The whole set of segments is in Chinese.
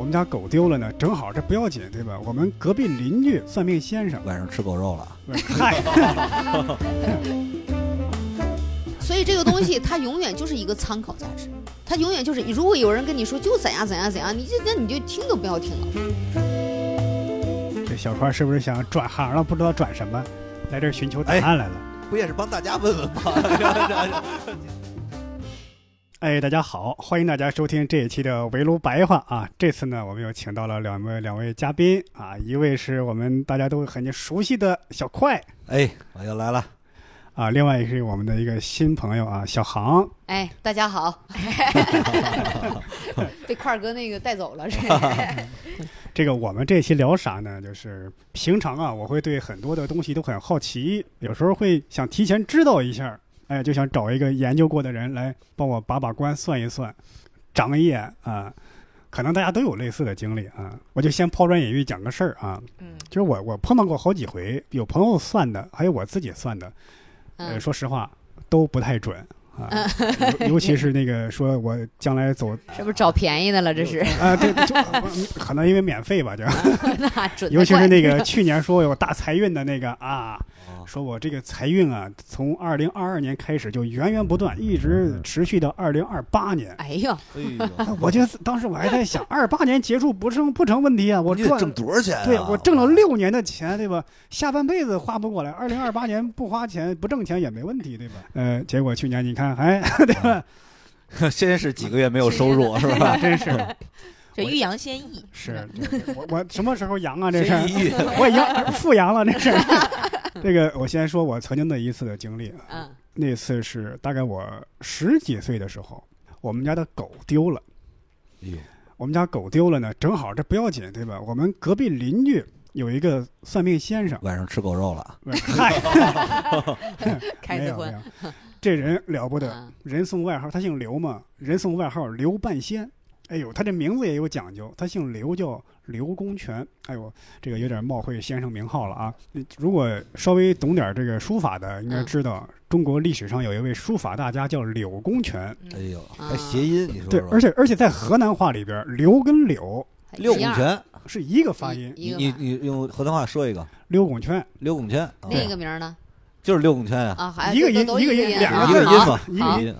我们家狗丢了呢，正好这不要紧，对吧？我们隔壁邻居算命先生，晚上吃狗肉了，嗨，所以这个东西它永远就是一个参考价值，它永远就是，如果有人跟你说就怎样怎样怎样，你就那你就听都不要听了。这小川是不是想转行了？不知道转什么，来这儿寻求答案来了。不也是帮大家问问吗？哎，大家好，欢迎大家收听这一期的围炉白话啊！这次呢，我们又请到了两位两位嘉宾啊，一位是我们大家都很熟悉的小快哎，我又来了，啊，另外是我们的一个新朋友啊，小航。哎，大家好，被块儿哥那个带走了，是这个我们这期聊啥呢？就是平常啊，我会对很多的东西都很好奇，有时候会想提前知道一下，哎，就想找一个研究过的人来帮我把把关、算一算、长一眼啊。可能大家都有类似的经历啊，我就先抛砖引玉讲个事儿啊，嗯就是我我碰到过好几回，有朋友算的，还有我自己算的，呃，嗯，说实话都不太准啊，尤尤其是那个说我将来走是不是找便宜的了？这是，啊，对，就可能因为免费吧，就。那准尤其是那个 去年说有大财运的那个啊，哦说我这个财运啊，从二零二二年开始就源源不断，一直持续到二零二八年。哎呀，哎呦，我就当时我还在想，二八年结束不成不成问题啊，我赚挣多少钱啊？对我挣了六年的钱，对吧？下半辈子花不过来，二零二八年不花钱不挣钱也没问题，对吧？呃，结果去年你看，哎，对吧？先是几个月没有收入是吧？真是这欲扬先抑，是，我我什么时候扬啊？这是我已经复阳了，这是。这个我先说我曾经的一次的经历啊，嗯。那次是大概我十几岁的时候，我们家的狗丢了。哎我们家狗丢了呢，正好这不要紧，对吧？我们隔壁邻居有一个算命先生，晚上吃狗肉了，嗨，开没有没的荤，有，这人了不得，嗯。人送外号，他姓刘嘛，人送外号刘半仙。哎呦，他这名字也有讲究，他姓刘，叫刘公权。哎呦，这个有点冒讳先生名号了啊！如果稍微懂点这个书法的，应该嗯知道、中国历史上有一位书法大家叫柳公权。哎呦，啊还谐音，你说对，而且而且在河南话里边，刘跟柳六拱一样拳，是一个发音，你你你用河南话说一个刘公权六拱拳，啊另一个名儿呢？就是六拱拳呀，啊，一个音一个音音两个音嘛，一个音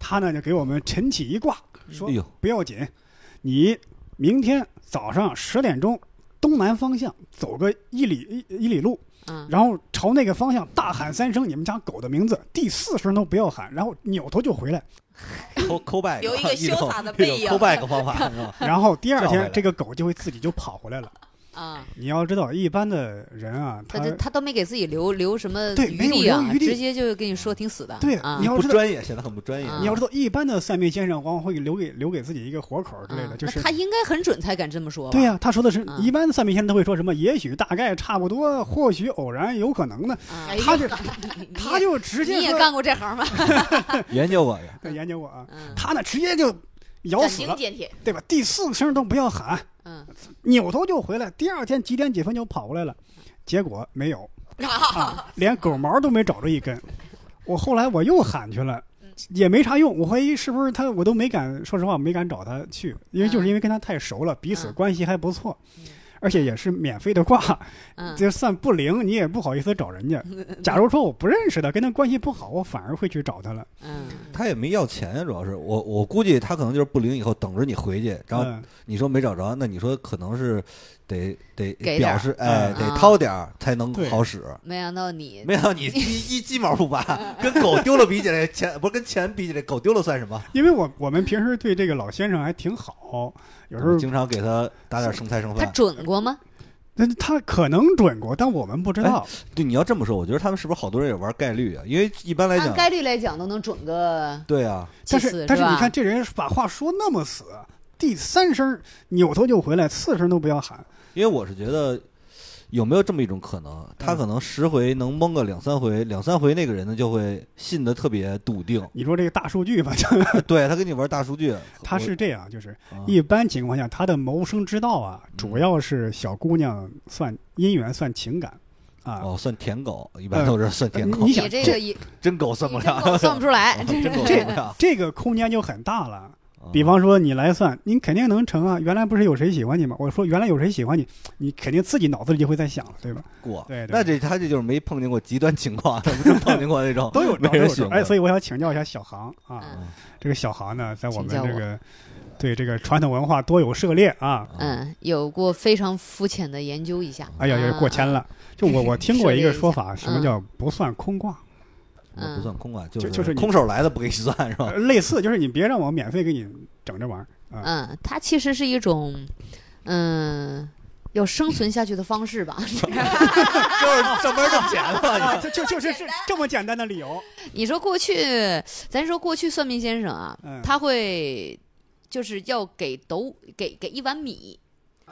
他呢就给我们晨起一卦，说哎呦，不要紧，你明天早上十点钟东南方向走个一里一一里路，嗯，然后朝那个方向大喊三声你们家狗的名字，第四声都不要喊，然后扭头就回来。抠抠 back，有一个潇洒的背影一种抠 back 方法是吧？然后第二天这个狗就会自己就跑回来了。啊，你要知道，一般的人啊，他他他都没给自己留留什么对没有余地啊余，地直接就跟你说挺死的。对啊你，要，不专业，显得很不专业。啊你要知道，一般的算命先生往往会留给留给自己一个活口之类的，啊就是他应该很准才敢这么说吧？对呀、他说的是，啊一般的算命先生都会说什么，也许、大概、差不多、或许、偶然、有可能呢，啊，他就你他就直接你也干过这行吗？研究过呀，对研究过啊，嗯，他呢直接就咬斩死了，对吧？第四声都不要喊，嗯，扭头就回来，第二天几点几分就跑过来了，结果没有啊，连狗毛都没找着一根。我后来我又喊去了。也没啥用，我怀疑是不是他，我都没敢，说实话没敢找他去，因为就是因为跟他太熟了，彼此嗯关系还不错嗯，而且也是免费的卦，嗯，就算不灵，你也不好意思找人家。假如说我不认识他，跟他关系不好，我反而会去找他了。嗯，他也没要钱，主要是我我估计他可能就是不灵以后等着你回去，然后嗯你说没找着，那你说可能是得得表示哎嗯得啊掏点儿才能好使。没想到你没想到你一一鸡毛不拔，跟狗丢了比起来，钱不是跟钱比起来，狗丢了算什么？因为我我们平时对这个老先生还挺好，有时候经常给他打点剩菜剩饭他。准过吗？那他可能准过，但我们不知道。对，你要这么说，我觉得他们是不是好多人也玩概率啊？因为一般来讲，按概率来讲都能准个对啊，但是但是你看这人把话说那么死，第三声扭头就回来，四声都不要喊。因为我是觉得有没有这么一种可能，他嗯可能十回能蒙个两三回，两三回那个人呢就会信的特别笃定。你说这个大数据吧，对他跟你玩大数据，他是这样，就是一般情况下，他的谋生之道啊，主要是小姑娘算姻缘算情感啊。哦算舔狗，一般都是算舔狗你，想这个也真狗算不了，算不出来，真狗这算不了。这个空间就很大了。比方说你来算，你肯定能成啊！原来不是有谁喜欢你吗？我说原来有谁喜欢你，你肯定自己脑子里就会在想了，对吧？过，对对那这他这就是没碰见过极端情况，他 不是碰见过那种都有都有招。人喜欢哎，所以我想请教一下小航啊，嗯这个小航呢，在我们这个对这个传统文化多有涉猎啊。嗯，有过非常肤浅的研究一下。哎呀，也过谦了。了。就我我 听过一个说法，什么叫不算空卦？那不算空啊，就就就是空手来的不给你算是吧呃？类似，就是你别让我免费给你整这玩意儿啊。嗯，它其实是一种，嗯，要生存下去的方式吧。就是上班挣钱啊，了。这就就是是这么简单的理由。你说过去，咱说过去算命先生啊，嗯他会就是要给斗给给一碗米。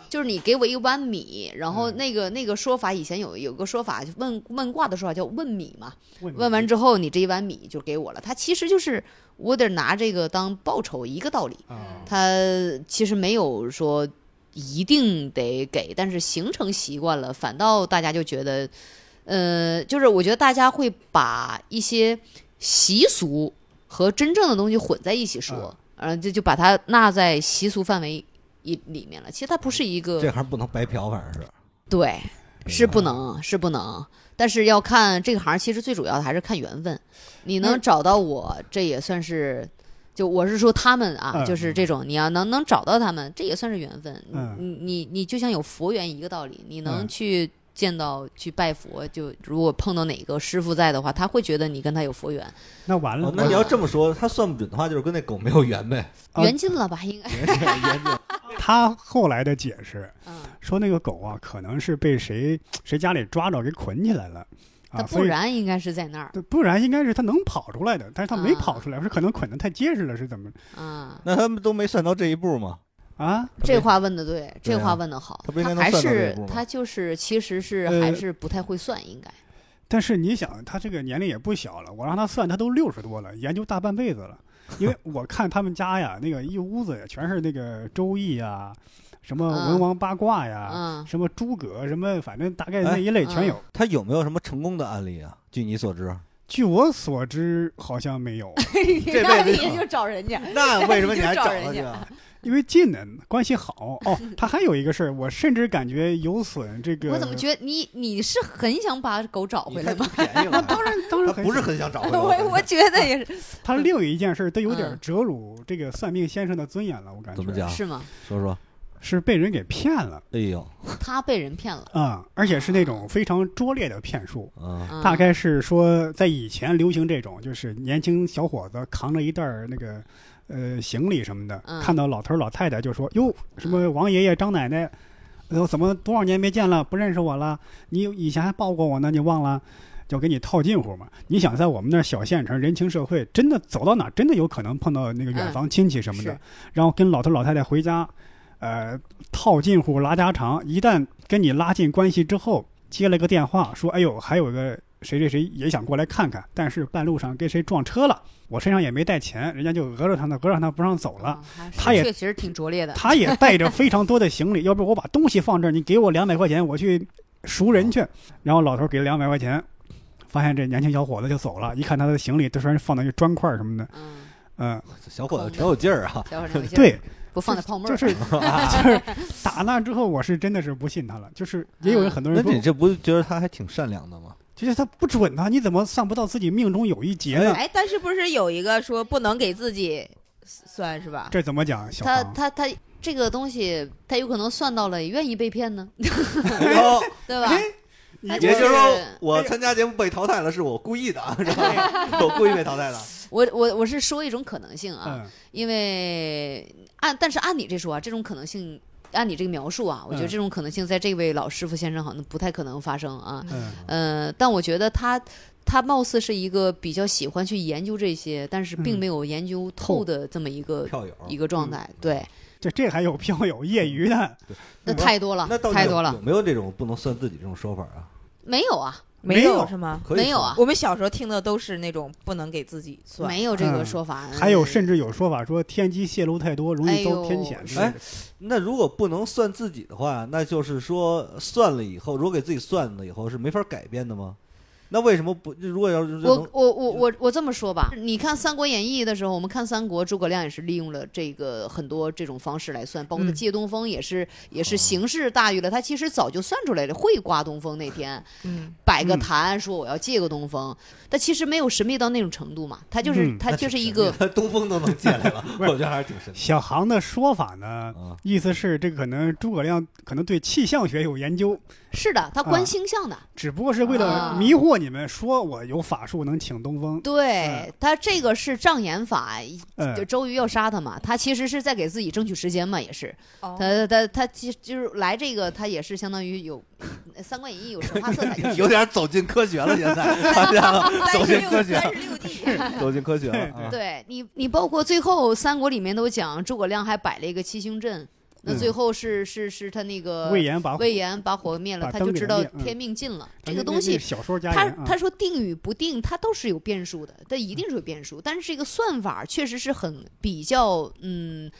就是你给我一碗米，然后嗯那个那个说法，以前有有个说法，就问问卦的说法叫问米嘛。问问完之后，你这一碗米就给我了。他其实就是我得拿这个当报酬一个道理。啊，他其实没有说一定得给，但是形成习惯了，反倒大家就觉得，呃，就是我觉得大家会把一些习俗和真正的东西混在一起说，呃，就就把它纳在习俗范围一里面了。其实它不是一个这行不能白嫖，反正是。对，是不能，是不能。但是要看这个行，其实最主要的还是看缘分。你能嗯找到我，这也算是，就我是说他们啊，嗯就是这种，你要能能找到他们，这也算是缘分。嗯你你你就像有佛缘一个道理，你能嗯去见到去拜佛，就如果碰到哪个师傅在的话，他会觉得你跟他有佛缘，那完了哦，，那你要这么说，他算不准的话，就是跟那狗没有缘呗。啊缘尽了吧？应该，缘尽 他后来的解释嗯，说那个狗啊，可能是被谁谁家里抓着给捆起来了。啊，他不然应该是在那儿对不然应该是他能跑出来的，但是他没啊跑出来，是可能捆得太结实了，是怎么啊。那他们都没算到这一步吗？啊？这话问的对，这话问的好。他不应该能还是他就是其实是呃还是不太会算，应该。但是你想，他这个年龄也不小了，我让他算，他都六十多了，研究大半辈子了。因为 我看他们家呀，那个一屋子呀，全是那个周易呀，什么嗯文王八卦呀，嗯，什么诸葛，什么反正大概那一类全有。他有没有什么成功的案例啊？据你所知，据我所知，好像没有，这辈子也就找人家。那为什么你还找找人家他去啊？因为近呢，关系好。哦，他还有一个事儿，我甚至感觉有损这个。我怎么觉得你你是很想把狗找回来吗？便宜了，当然，当然很不是很想找回来。我我觉得也是，他另一件事都有点嗯折辱这个算命先生的尊严了，我感觉。怎么讲？是吗？说说。是被人给骗了哎呦，他被人骗了。啊、而且是那种非常拙劣的骗术。啊，嗯大概是说，在以前流行这种，就是年轻小伙子扛着一袋儿那个呃行李什么的，嗯看到老头儿老太太就说：“哟，什么王爷爷、张奶奶，呃，怎么多少年没见了，不认识我了？你以前还抱过我呢，你忘了？”就给你套近乎嘛。你想在我们那儿小县城人情社会，真的走到哪儿，真的有可能碰到那个远房亲戚什么的，是然后跟老头老太太回家，呃，套近乎拉家常。一旦跟你拉近关系之后，接了个电话说：“哎呦，还有个谁谁谁也想过来看看，但是半路上跟谁撞车了，我身上也没带钱，人家就讹着他呢，讹着他不让走了。啊他也确实挺拙劣的。他也带着非常多的行李，要不我把东西放这儿，你给我两百块钱，我去赎人去。然后老头给了两百块钱，发现这年轻小伙子就走了，一看他的行李都全是放在一砖块儿什么的，嗯，嗯，小伙子挺有劲儿啊。小伙儿 对，不放在泡沫儿就是 就是打那之后，我是真的是不信他了。就是也有人很多人说那你，这不觉得他还挺善良的吗？其实他不准啊，你怎么算不到自己命中有一劫呢？哎，但是不是有一个说不能给自己算是吧？这怎么讲？小他，他他这个东西，他有可能算到了，也愿意被骗呢，对吧？也就是说，我参加节目被淘汰了，是我故意的啊，是吧？我故意被淘汰的。我我我是说一种可能性啊，嗯因为按但是按你这说啊，这种可能性。按你这个描述啊，我觉得嗯这种可能性在这位老师傅先生好像不太可能发生啊。嗯呃，但我觉得他他貌似是一个比较喜欢去研究这些，但是并嗯没有研究透的这么一个、票友，一个状态。对，这这还有票友业余的，那嗯太多了那，到底太多了有有。没有这种不能算自己这种说法啊？没有啊，没有是吗？没有啊，我们小时候听的都是那种不能给自己算，没有这个嗯说法。还有甚至有说法说天机泄露太多，容易遭天谴。哎那如果不能算自己的话，那就是说算了以后，如果给自己算了以后是没法改变的吗？那为什么不？如果要是我我我我我这么说吧，你看《三国演义》的时候，我们看三国，诸葛亮也是利用了这个很多这种方式来算，包括借东风也是、也是形势大于了，他其实早就算出来了，会刮东风那天 嗯，摆个嗯坛说我要借个东风，但其实没有神秘到那种程度嘛，他就是、嗯他就是一个东风都能借来了，不是我觉得还是挺神的。小航的说法呢，啊，意思是这个可能诸葛亮可能对气象学有研究，是的，他观啊。星象的，只不过是为啊。了迷惑你们，说我有法术能请东风。对他这个是障眼法，周瑜要杀他嘛，他其实是在给自己争取时间嘛，也是。哦。他他他其实就是来这个，他也是相当于有《三国演义》有神话色彩，有点走进科学了，现在。大家走进科学三，十六计，走进科学了啊。对你，你包括最后三国里面都讲诸葛亮还摆了一个七星阵，那嗯最后是是是他那个魏延把魏延把火灭了，他就知道天命尽了。这个东西小说家他他说定与不定，他都是有变数的，他一定是有变数。但是这个算法确实是很比较，嗯，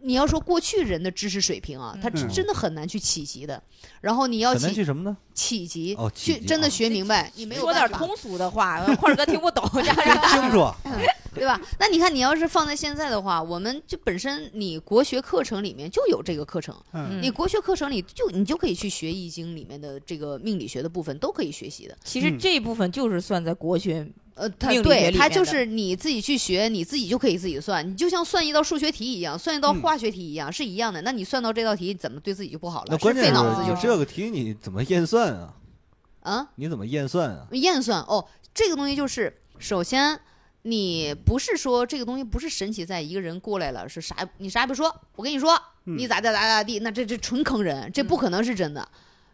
你要说过去人的知识水平啊，他嗯真的很难去企及的。然后你要很难企去什么呢？企及哦企及啊去真的学明白，你没有办法说点通俗的话，块儿哥听不懂，这样真清楚。对吧？那你看，你要是放在现在的话，我们就本身你国学课程里面就有这个课程，嗯你国学课程里就你就可以去学易经里面的这个命理学的部分都可以学习的。其实嗯这部分就是算在国学，呃，它命理学对它里面的就是你自己去学，你自己就可以自己算，你就像算一道数学题一样，算一道嗯化学题一样，是一样的。那你算到这道题，怎么对自己就不好了？那关键费脑子是你就是这个题你怎么验算啊？啊，你怎么验算啊？验算哦，这个东西就是首先。你不是说这个东西不是神奇在一个人过来了，是啥你啥也不说，我跟你说嗯你咋咋咋咋地，那这这纯坑人，这不可能是真的，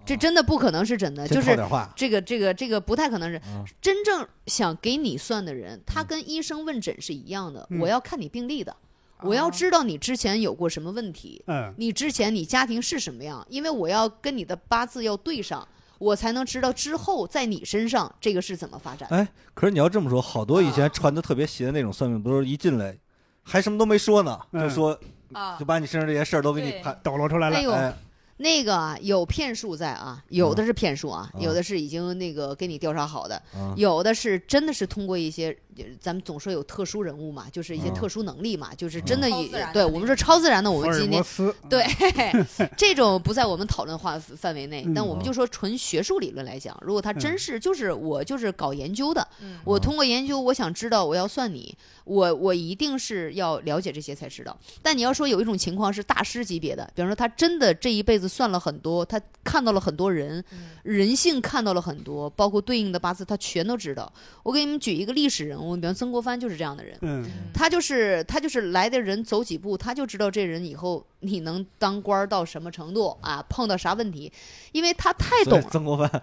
这真的不可能是真的，就是。这个这个这个不太可能是嗯真正想给你算的人，他跟医生问诊是一样的。嗯我要看你病历的，我要知道你之前有过什么问题，嗯你之前你家庭是什么样，因为我要跟你的八字要对上，我才能知道之后在你身上这个是怎么发展。哎，可是你要这么说，好多以前传的特别邪的那种算命，不是一进来还什么都没说呢，就嗯说啊就把你身上这些事儿都给你。抖搂出来了。哎呦，哎，那个啊有骗术在啊，有的是骗术啊，嗯。有的是已经那个给你调查好的，啊有的是真的是通过一些，呃咱们总说有特殊人物嘛，就是一些嗯特殊能力嘛，就是真的以对我们说超自然的，我们今天对这种不在我们讨论范范围内，但嗯我们就说纯学术理论来讲，如果他真嗯是就是我就是搞研究的，嗯我通过研究我想知道我要算你，我我一定是要了解这些才知道。但你要说有一种情况是大师级别的，比方说他真的这一辈子算了很多，他看到了很多人，嗯人性看到了很多，包括对应的八字他全都知道。我给你们举一个历史人物，比方曾国藩就是这样的人。嗯他就是他就是来的人走几步，他就知道这人以后你能当官到什么程度啊，碰到啥问题，因为他太懂了。曾国藩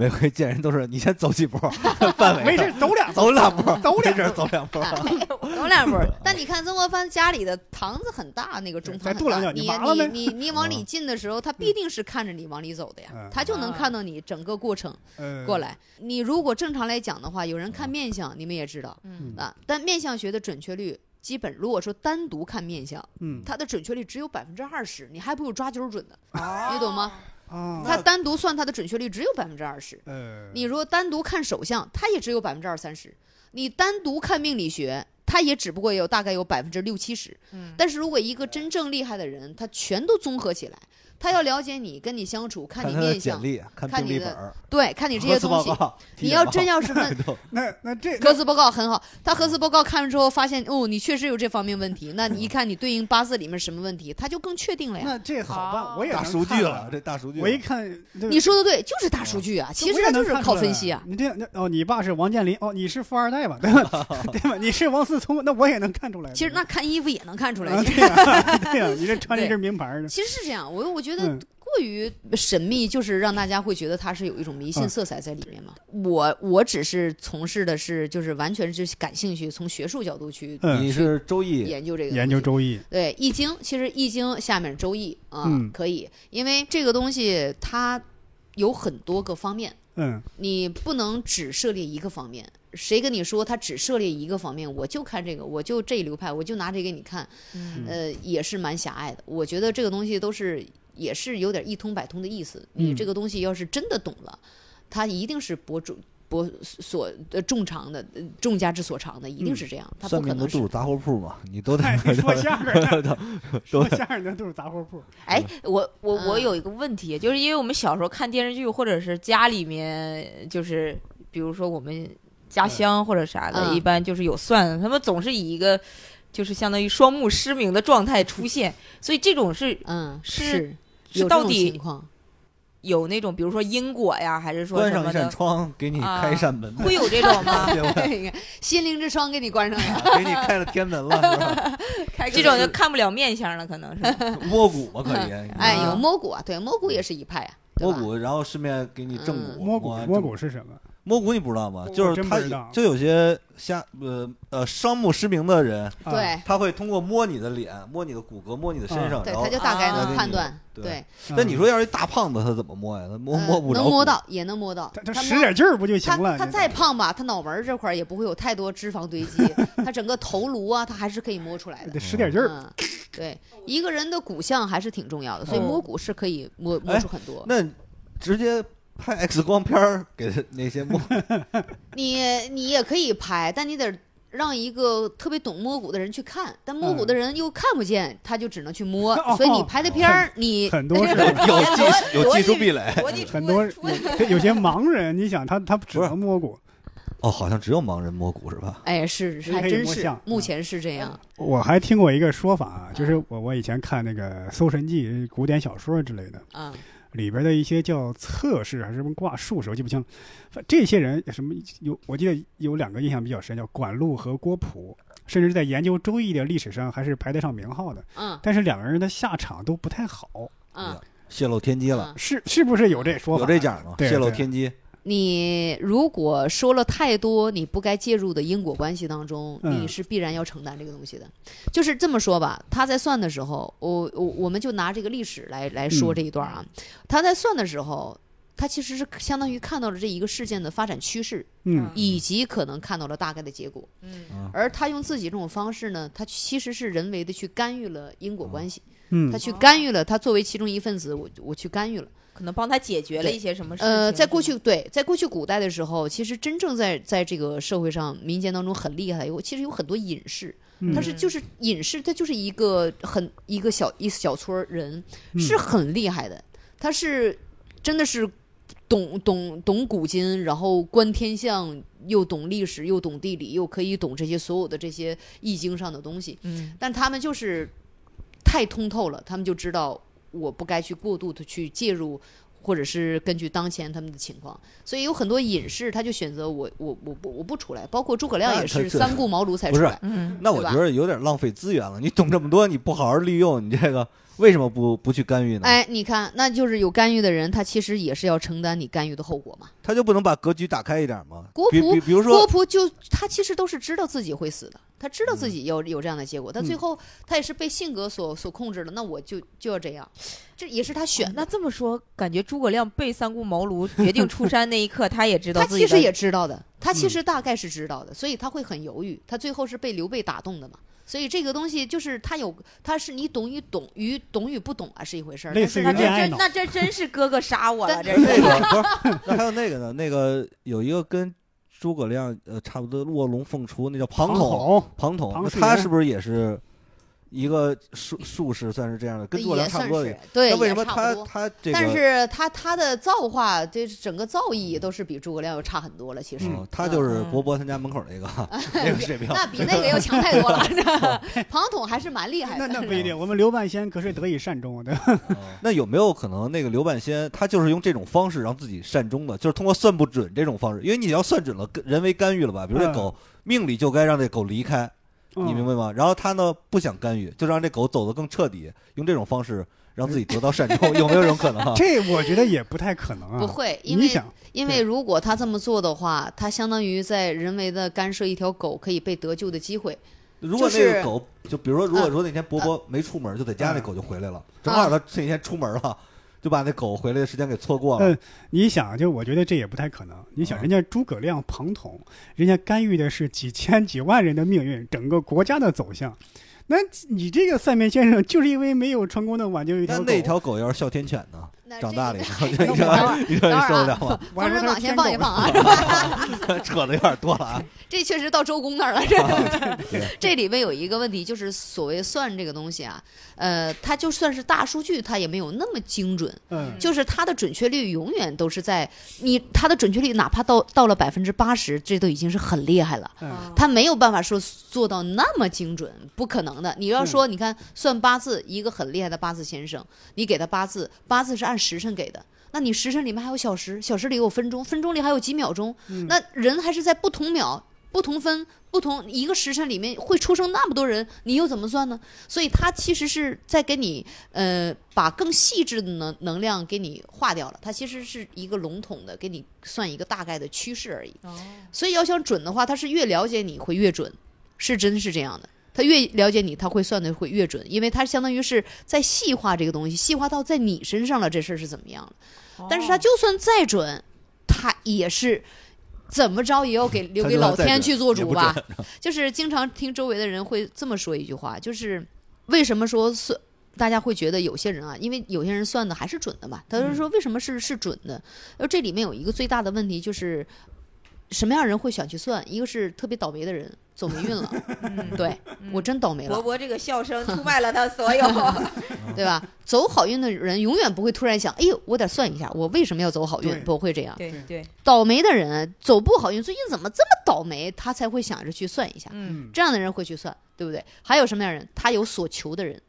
每回见人都是你先走几步，范围没事，走两走两步，走两步走两步。走两步，但你看曾国藩家里的堂子很大，那个中堂你你你你你往里进的时候，他必定是看着你往里走的呀嗯，他就能看到你整个过程呃过来。你如果正常来讲的话，有人看面相，你们也知道嗯啊，但面相学的准确率。基本如果说单独看面相，嗯它的准确率只有百分之二十，你还不如抓阄准的，哦你懂吗？啊它单独算它的准确率只有百分之二十。呃你如果单独看手相，它也只有百分之二三十；你单独看命理学，它也只不过有大概有百分之六七十。嗯但是如果一个真正厉害的人，他全都综合起来，他要了解你，跟你相处，看你面相，看看你的对，看你这些东西。你要真要是问 那那这核磁报告很好，他核磁报告看完之后发现，哦，你确实有这方面问题，那你一看你对应八字里面什么问题，他就更确定了呀。那这好办，哦我也大能看了数据了，。这大数据。我一看，你说的对，就是大数据啊，其实我也能它就是靠分析啊。你这那哦，你爸是王健林，哦，你是富二代吧？对吧？对吧？你是王思聪，那我也能看出来。其实那看衣服也能看出来，啊，其实对呀，对呀，你这穿了一身名牌的，其实是这样，我我觉得嗯。过于神秘，就是让大家会觉得它是有一种迷信嗯。色彩在里面嘛。我我只是从事的是，就是完全是感兴趣，从学术角度去嗯。你是周易，研究这个研究周易，对《易经》，其实《易经》下面《周易》啊、嗯。可以，因为这个东西它有很多个方面，嗯。你不能只涉猎一个方面。谁跟你说他只涉猎一个方面，我就看这个，我就这一流派，我就拿这个给你看，嗯。呃，也是蛮狭隘的。我觉得这个东西都是也是有点一通百通的意思。你嗯。这个东西要是真的懂了，它一定是博主博所呃众长的，呃众家之所长的，一定是这样，他不算可能是命的都是杂货铺嘛，你都得哎，说相声 的，说相声的都是杂货铺。哎，我我我嗯。有一个问题，就是因为我们小时候看电视剧，或者是家里面，就是比如说我们家乡或者啥的，嗯。一般就是有算的，他们总是以一个就是相当于双目失明的状态出现，所以这种是嗯，是是是到底情况。有那种，比如说因果呀，还是说关上一扇什么的，窗，给你啊开一扇门，会有这种吗？心灵之窗给你关上了。给你开了天门了，是吧？开这种就看不了面相了，可能是。摸骨吧，可以。哎，啊有摸骨啊，对，摸骨也是一派啊，对？摸骨，然后顺便给你正骨。嗯摸骨摸骨是什么？摸骨你不知道吗？就是他就有些瞎呃呃双目失明的人，啊对他会通过摸你的脸、摸你的骨骼、摸你的身上，对，然后他就大概啊能判断。对对，那你说要是一大胖子，他怎么摸呀？他摸呃摸不着，能摸。到，也能摸到。他使点劲儿不就行了？他这再胖吧，他脑门这块儿也不会有太多脂肪堆积，他整个头颅啊，他还是可以摸出来的得。使点劲儿。嗯，对，一个人的骨相还是挺重要的，所以哦摸骨是可以摸摸哎出很多。那直接拍 X 光片儿给那些摸，你你也可以拍，但你得让一个特别懂摸骨的人去看，但摸骨的人又看不见，他就只能去摸，哦所以你拍的片儿，你很多 是有技有技术壁垒。很多出问题有有些盲人，你想他他只能摸骨。哦，好像只有盲人摸骨是吧？哎，是是还真是目前是这样。我还听过一个说法啊，就是我我以前看那个《搜神记》古典小说之类的，嗯里边的一些叫测试还是什么挂术士，我记不清。了这些人什么有，我记得有两个印象比较深，叫管路和郭璞，甚至在研究周易的历史上还是排得上名号的。嗯但是两个人的下场都不太好，嗯，泄露天机了，嗯是是不是有这说法？有这讲吗？泄露天机，你如果说了太多你不该介入的因果关系当中，嗯你是必然要承担这个东西的。就是这么说吧，他在算的时候，我我我们就拿这个历史来来说嗯这一段啊，他在算的时候。他其实是相当于看到了这一个事件的发展趋势，嗯以及可能看到了大概的结果。嗯嗯而他用自己这种方式呢，他其实是人为的去干预了因果关系，嗯他去干预了，他作为其中一份子，我我去干预了。可能帮他解决了一些什么事情。呃，在过去对，在过去古代的时候，其实真正在在这个社会上、民间当中很厉害的，有其实有很多隐士，嗯。他是就是隐士，他就是一个很一个小一小撮人，嗯。是很厉害的，他是真的是懂懂懂古今，然后观天象，又懂历史，又懂地理，又可以懂这些所有的这些易经上的东西，嗯。但他们就是太通透了，他们就知道我不该去过度的去介入，或者是根据当前他们的情况，所以有很多隐士他就选择我我我不我不出来，包括诸葛亮也是三顾茅庐才出来。嗯，那我觉得有点浪费资源了。你懂这么多，你不好好利用，你这个为什么不不去干预呢？哎，你看，那就是有干预的人，他其实也是要承担你干预的后果嘛。他就不能把格局打开一点吗？郭璞比比比如郭，璞就他其实都是知道自己会死的，他知道自嗯己要有这样的结果，但最后他也是被性格所所控制了。那我就就要这样，这也是他选的。那这么说，感觉诸葛亮被三顾茅庐决定出山那一刻，他也知道自己他其实也知道的，他其嗯实大概是知道的，所以他会很犹豫。他最后是被刘备打动的嘛。所以这个东西就是他有，他是你懂与懂与懂与不懂啊是一回事儿，类似于那是恋爱脑那这真是哥哥杀我了，这是。那个不 是，那还有那个呢？那个有一个跟诸葛亮呃差不多卧龙凤雏，那叫庞庞统。庞统，庞统他是不是也是一个术术士，算是这样的，跟诸葛亮差不多的。对，那为什么他他这个？但是他他的造化，这整个造诣都是比诸葛亮要差很多了。其实，嗯，他就是嗯伯伯他家门口那个 那个水平。那比那个要强太多了。庞统还是蛮厉害的。那那不一定，我们刘半仙可是得以善终的。那有没有可能那个刘半仙他就是用这种方式让自己善终的，就是通过算不准这种方式，因为你要算准了，人为干预了吧？比如这嗯狗命里就该让这狗离开，你明白吗？然后他呢不想干预，就让这狗走得更彻底，用这种方式让自己得到善终，有没有这种可能啊？这我觉得也不太可能啊。不会，因为你想，因为如果他这么做的话，他相当于在人为的干涉一条狗可以被得救的机会。如果那就是个狗，就比如说，如果嗯说那天伯伯没出门，就在家，那嗯狗就回来了，正好他这天出门了，就把那狗回来的时间给错过了嗯。你想，就我觉得这也不太可能。你想，啊人家诸葛亮、庞统，人家干预的是几千几万人的命运，整个国家的走向。那你这个算命先生，就是因为没有成功的挽救一条狗，那那条狗要是哮天犬呢？那长大了以后，这个你说你说你受得了吗？风筝往前放一放啊，扯的有点多了啊。这确实到周公那儿了。这这里面有一个问题，就是所谓算这个东西啊，呃，它就算是大数据，它也没有那么精准，嗯，就是它的准确率永远都是在你它的准确率哪怕到到了百分之八十，这都已经是很厉害了。嗯它没有办法说做到那么精准，不可能的。你要说，你看算八字，一个很厉害的八字先生，你给他八字，八字是按时辰给的，那你时辰里面还有小时，小时里有分钟，分钟里还有几秒钟，那人还是在不同秒、不同分、不同一个时辰里面会出生那么多人，你又怎么算呢？所以它其实是在给你呃把更细致的能能量给你化掉了，它其实是一个笼统的给你算一个大概的趋势而已。哦，所以要想准的话，他是越了解你会越准，是真是这样的。他越了解你，他会算的会越准，因为他相当于是在细化这个东西，细化到在你身上了，这事儿是怎么样的。但是他就算再准，他也是怎么着也要给留给老天去做主吧。就是经常听周围的人会这么说一句话，就是为什么说算大家会觉得有些人啊，因为有些人算的还是准的嘛。他就说为什么是是准的？而这里面有一个最大的问题就是。什么样人会想去算？一个是特别倒霉的人，走霉运了，嗯对我真倒霉了，博博这个笑声出卖了他所有。对吧？走好运的人永远不会突然想，哎呦，我得算一下，我为什么要走好运？不会这样。对对，倒霉的人走不好运，最近怎么这么倒霉？他才会想着去算一下。嗯，这样的人会去算，对不对？还有什么样的人？他有所求的人，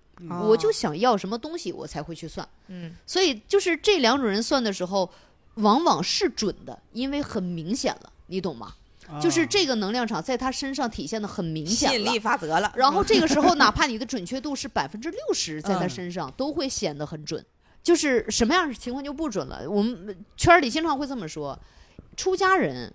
我就想要什么东西，我才会去算。嗯所以就是这两种人算的时候，往往是准的，因为很明显了，你懂吗？就是这个能量场在他身上体现的很明显了引力。法则了。然后这个时候，哪怕你的准确度是百分之六十，在他嗯身上都会显得很准。就是什么样的情况就不准了？我们圈儿里经常会这么说：出家人，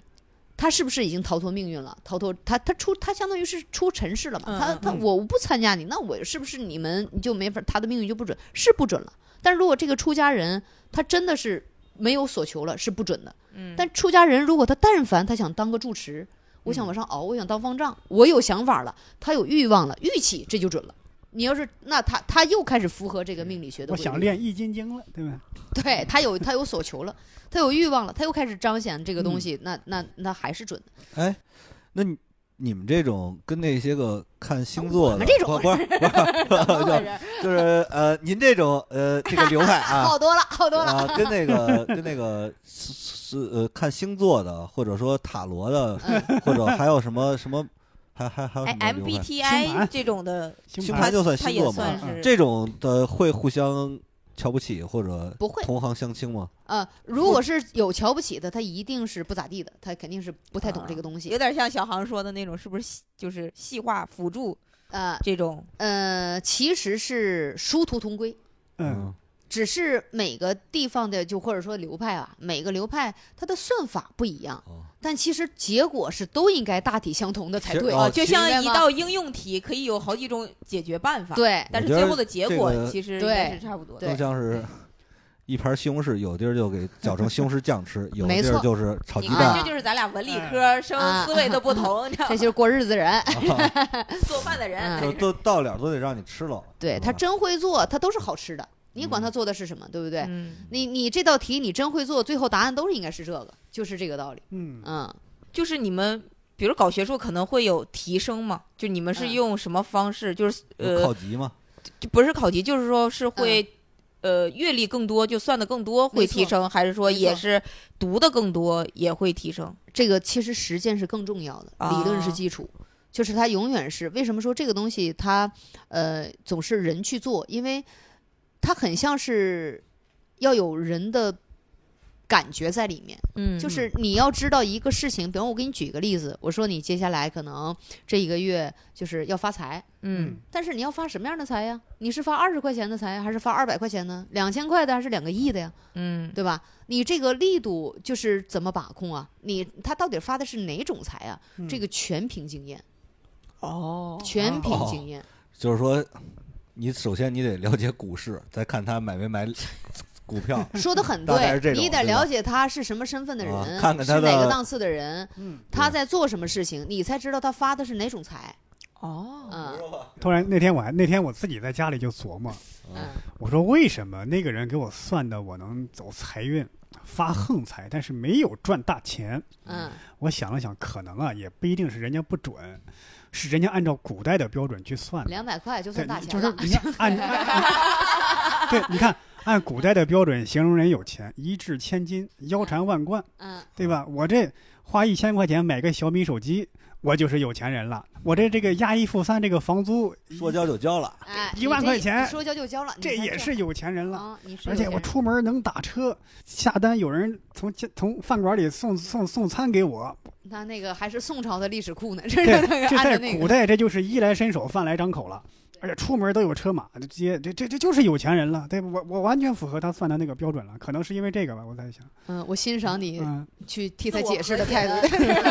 他是不是已经逃脱命运了？逃脱他他出他相当于是出尘世了嘛？他他嗯我不参加你，那我是不是你们就没法？他的命运就不准？是不准了。但如果这个出家人他真的是没有所求了，是不准的。嗯但出家人如果他但凡他想当个住持，我想往上熬，我想当方丈，我有想法了，他有欲望了，欲起这就准了。你要是那他他又开始符合这个命理学的我想练易筋经了，对吧？对他有他有所求了，他有欲望了，他又开始彰显这个东嗯西，那那那还是准的。哎，那你你们这种跟那些个看星座的，我们这种不不是不是，就就是呃，您这种呃这个流派啊好多了，好多了。啊，跟那个 跟那个是是呃看星座的，或者说塔罗的，嗯。或者还有什么什么，还还还有哎什么流派？星，MBTI 这种的，星星盘盘就算星座嘛这种的会互相瞧不起或者不会同行相轻吗？呃，如果是有瞧不起的，他一定是不咋地的，他肯定是不太懂这个东西。有点像小航说的那种，是不是就是细化辅助呃这种？呃，其实是殊途同归。嗯，只是每个地方的，就或者说流派啊，每个流派它的算法不一样，哦但其实结果是都应该大体相同的才对。其实哦就像一道应用题可以有好几种解决办法，，对但是最后的结果其实应对是差不多的。对更像是一盘西红柿，有地儿就给搅成西红柿酱吃，有地儿就是炒鸡你看，蛋这。就是咱俩文理科生啊思维的不同？这就是过日子人。做饭的人都到了都得让你吃了，对他真会做，他都是好吃的。你管他做的是什么，对不对？嗯，你你这道题你真会做，最后答案都是应该是这个，就是这个道理。嗯，嗯，就是你们。比如搞学术可能会有提升嘛？就你们是嗯用什么方式？就是呃，考级嘛，就不是考级，就是说是会，呃，阅历更多就算的更多会提升，还是说也是读的更多也会提升？这个其实实践是更重要的，啊理论是基础。就是它永远是为什么说这个东西它呃总是人去做，因为它很像是要有人的感觉在里面。嗯就是你要知道一个事情，比方我给你举个例子，我说你接下来可能这一个月就是要发财，嗯但是你要发什么样的财呀？你是发二十块钱的财，还是发二百块钱呢？两千块的还是两个亿的呀？嗯对吧？你这个力度就是怎么把控啊？你他到底发的是哪种财啊？嗯这个全凭经验，哦全凭哦经验。就是说，你首先你得了解股市，再看他买没买股票，说的很对，你得了解他是什么身份的啊人，看看他是哪个档次的人，嗯，他在做什么事情，你才知道他发的是哪种财。哦，嗯突然那天我还那天我自己在家里就琢磨，嗯我说为什么那个人给我算的我能走财运，发横财，但是没有赚大钱？嗯我想了想，可能啊也不一定是人家不准，是人家按照古代的标准去算的。两百块就对算大，钱了。就是人家按按，对，你看按古代的标准形容人有钱，一掷千金，腰缠万贯，嗯对吧？我这花一千块钱买个小米手机，我就是有钱人了。我这这个押一付三，这个房租说交就交了，哎，一万块钱说交就交了，这也是有钱人了。而且我出门能打车，下单有人从从饭馆里送送送餐给我，那那个还是宋朝的历史库呢，这对是那个这在。古代这就是衣来伸手饭来张口了，而且出门都有车马这接，这这这就是有钱人了，对吧？我我完全符合他算的那个标准了，可能是因为这个吧，我在想，嗯，我欣赏你嗯，去替他解释的态度。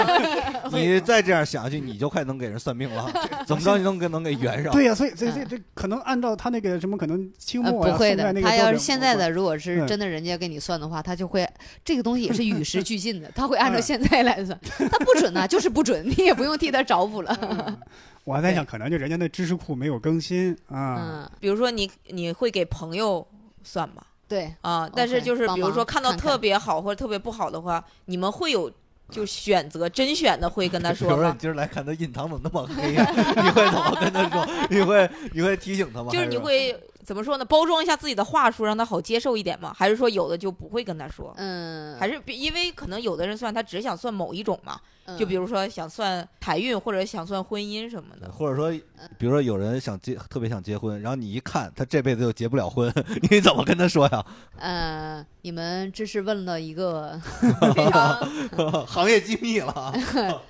你再这样想下去，你就快能给人算命了。怎么着，你能给能给圆上？对呀、所以这这这可能按照他那个什么，可能清呃，末呀、不会的宋代那，个他要是现在的，如果是嗯真的人家给你算的话，他就会这个东西也是与时俱进的，他会按照嗯现在来算。他不准呐，就是不准，你也不用替他找补了。嗯我还在想，可能就人家那知识库没有更新啊。嗯，比如说你你会给朋友算吗？对，啊，但是就是比如说看到特别好或者特别不好的话，你们会有就选择甄选的会跟他比如说吗？说你今儿来看他印堂怎么那么黑呀、你会怎么跟他说？你会你会提醒他吗？就是你会怎么说呢？包装一下自己的话术，让他好接受一点吗？还是说有的就不会跟他说？嗯，还是比因为可能有的人算他只想算某一种嘛，就比如如说想算财运或者想算婚姻什么的。或者说，比如说有人想结，特别想结婚，然后你一看他这辈子就结不了婚，你怎么跟他说呀？呃，你们这是问了一个，非常行业机密了。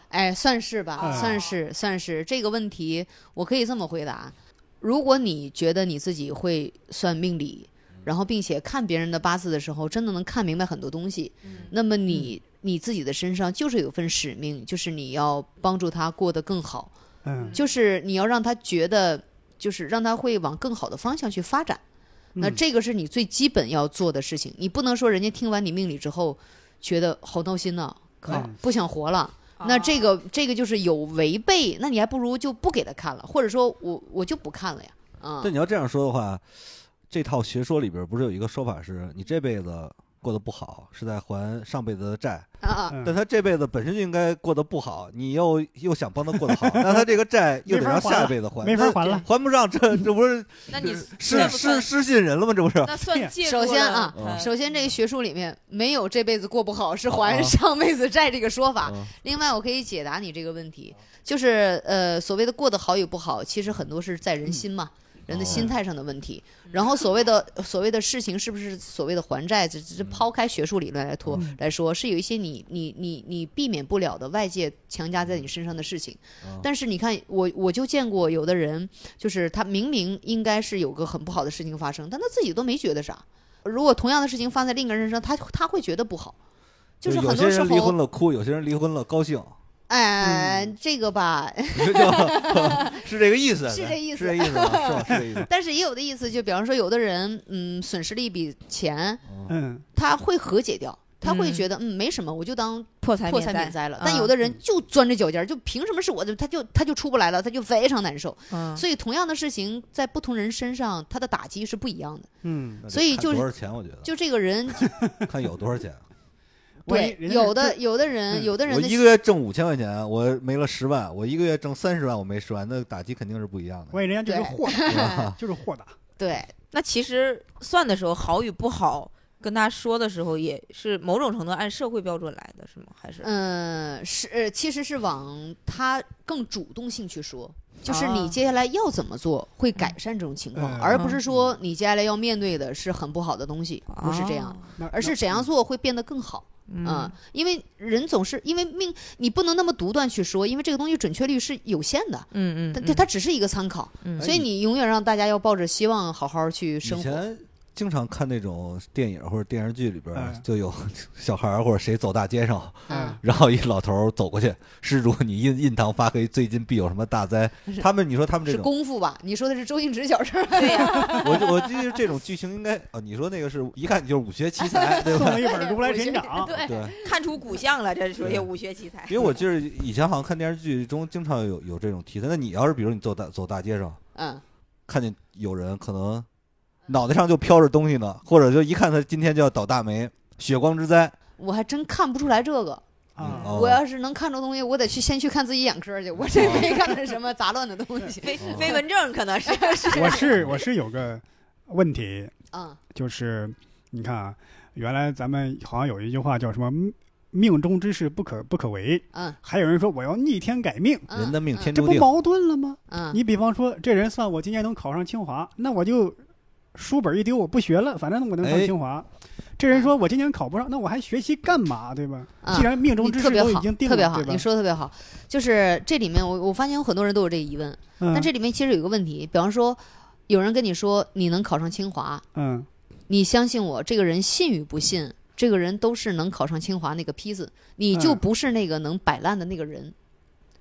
哎，算是吧，哎算是算是这个问题，我可以这么回答：如果你觉得你自己会算命理，然后并且看别人的八字的时候，真的能看明白很多东西，那么你你自己的身上就是有份使命，就是你要帮助他过得更好，嗯，就是你要让他觉得，就是让他会往更好的方向去发展。那嗯这个是你最基本要做的事情，你不能说人家听完你命理之后，觉得好闹心呐、靠嗯，不想活了。那这个这个就是有违背，那你还不如就不给他看了，或者说我我就不看了呀。啊、但你要这样说的话，这套学说里边不是有一个说法是，你这辈子过得不好，是在还上辈子的债，啊啊，嗯但他这辈子本身就应该过得不好，你又又想帮他过得好，那他这个债又得让下辈子还，没法还了。还不上，这这不是 那你失？失失信人了吗？这不是？那算 借首先啊嗯首先这个学术里面没有这辈子过不好是还啊上辈子债这个说法。嗯另外，我可以解答你这个问题，就是呃，所谓的过得好与不好，其实很多是在人心嘛。人的心态上的问题，然后所谓的所谓的事情是不是所谓的还债，这这抛开学术理论来说来说，是有一些你你你你避免不了的外界强加在你身上的事情。但是你看，我我就见过有的人，就是他明明应该是有个很不好的事情发生，但他自己都没觉得啥。如果同样的事情发在另一个人身上，他他会觉得不好。就是有很多人离婚，了哭，有些人离婚了高兴，哎，这个吧，是这个意思，是这意思是这意思？是吧？是这意思。但是也有的意思，就比方说，有的人，嗯，损失了一笔钱，嗯，他会和解掉，他会嗯觉得，嗯，没什么，我就当破财破财免灾灾了。啊但有的人就钻着脚尖儿，就凭什么是我的，他就他就出不来了，他就非常难受。嗯，所以，同样的事情在不同人身上，他的打击是不一样的。嗯，所以就是多少钱？我觉得就这个人，看有多少钱。对，有的有的人，嗯有的人我一个月挣五千块钱，我没了十万；我一个月挣三十万，我没十万，那打击肯定是不一样的。万一人家就是对豁达，就是豁达。对，那其实算的时候好与不好，跟他说的时候也是某种程度按社会标准来的，是吗？还是嗯，是，呃其实是往他更主动性去说，就是你啊接下来要怎么做会改善这种情况，嗯而不是说你接下来要面对的是很不好的东西，不是这样，而是怎样做会变得更好。嗯。嗯，因为人总是因为命，你不能那么独断去说，因为这个东西准确率是有限的，嗯嗯，它嗯它它只是一个参考，嗯。所以你永远让大家要抱着希望好好去生活。前经常看那种电影或者电视剧里边就有 小孩或者谁走大街上，嗯，然后一老头走过去，施主你印印堂发黑，最近必有什么大灾。他们你说他们这是，功夫吧？你说的是周星驰小时候？对呀，我我记得这种剧情应该啊，你说那个是一看你就是武学奇才，对吧送了？一本《如来神掌》，对，对，看出骨相了，这属于武学奇才。因为我记得以前好像看电视剧中经常有有这种题材。那你要是比如你走大走大街上，嗯，看见有人可能脑袋上就飘着东西呢，或者就一看他今天就要倒大霉，血光之灾。我还真看不出来这个。啊，哦我要是能看出东西，我得去先去看自己眼科去。我这没看到什么杂乱的东西。飞哦飞蚊症可能是 我是我是有个问题，嗯就是你看啊，原来咱们好像有一句话叫什么“命中之事不可不可为嗯”，还有人说我要逆天改命，嗯，人的命嗯天注定。这不矛盾了吗？嗯，你比方说，这人算我今年能考上清华，那我就书本一丢，我不学了，反正我能上哎清华。这人说我今年考不上，那我还学习干嘛？对吧？啊既然命中你之事特别好，都已经定了，特别好，你？说的特别好。就是这里面我我发现有很多人都有这个疑问，嗯但这里面其实有一个问题，比方说有人跟你说你能考上清华，嗯你相信我，这个人信与不信，这个人都是能考上清华那个坯子，你就嗯不是那个能摆烂的那个人。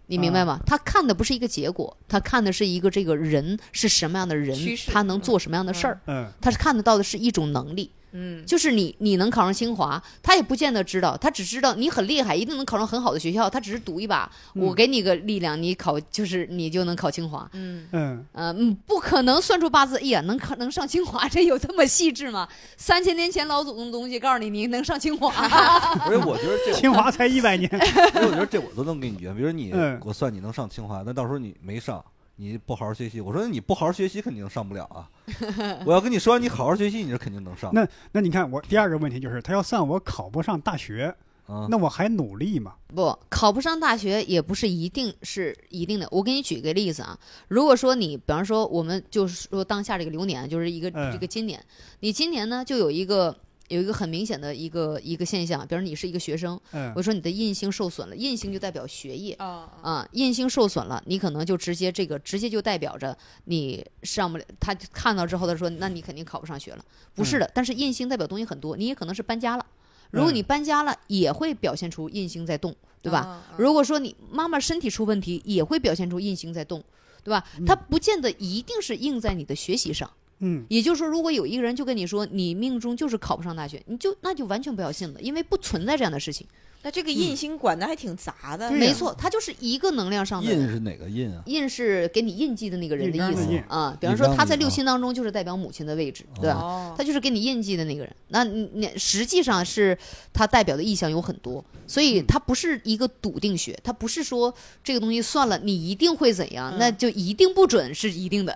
你明白吗？他看的不是一个结果，他看的是一个这个人是什么样的人他能做什么样的事儿，嗯他是看得到的是一种能力。嗯，就是你，你能考上清华，他也不见得知道，他只知道你很厉害，一定能考上很好的学校，他只是赌一把，我嗯给你个力量，你考就是你就能考清华。嗯嗯呃，嗯，不可能算出八字，哎呀，能考能上清华，这有这么细致吗？三千年前老祖宗的东西告诉你，你能上清华，而且我觉得这，清华才一百年，我觉得这我都能给你圆。比如你嗯，我算你能上清华，那到时候你没上，你不好好学习，我说你不好好学习肯定上不了啊。我要跟你说，你好好学习，你是肯定能上。那那你看我第二个问题就是，他要算我考不上大学，嗯，那我还努力吗？不考不上大学也不是一定是一定的。我给你举个例子啊，如果说你，比方说我们就是说当下这个流年，就是一个、嗯这个今年，你今年呢就有一个有一个很明显的一个一个现象，比如你是一个学生，嗯我说你的印星受损了，印星就代表学业。啊啊，印星受损了，你可能就直接这个直接就代表着你上不了。他看到之后，他说：“那你肯定考不上学了。”不是的，但是印星代表东西很多，你也可能是搬家了。如果你搬家了，也会表现出印星在动，对吧？啊如果说你妈妈身体出问题，也会表现出印星在动，对吧？它不见得一定是印在你的学习上。嗯也就是说，如果有一个人就跟你说你命中就是考不上大学，你就那就完全不要信了，因为不存在这样的事情。那这个印星管的还挺杂的，没错，它就是一个能量上的印是哪个印啊？印是给你印记的那个人的意思啊。比方说他在六亲当中就是代表母亲的位置，对吧？哦他就是给你印记的那个人。那你你实际上是他代表的意象有很多，所以嗯它不是一个笃定学，它不是说这个东西算了你一定会怎样，嗯那就一定不准是一定的，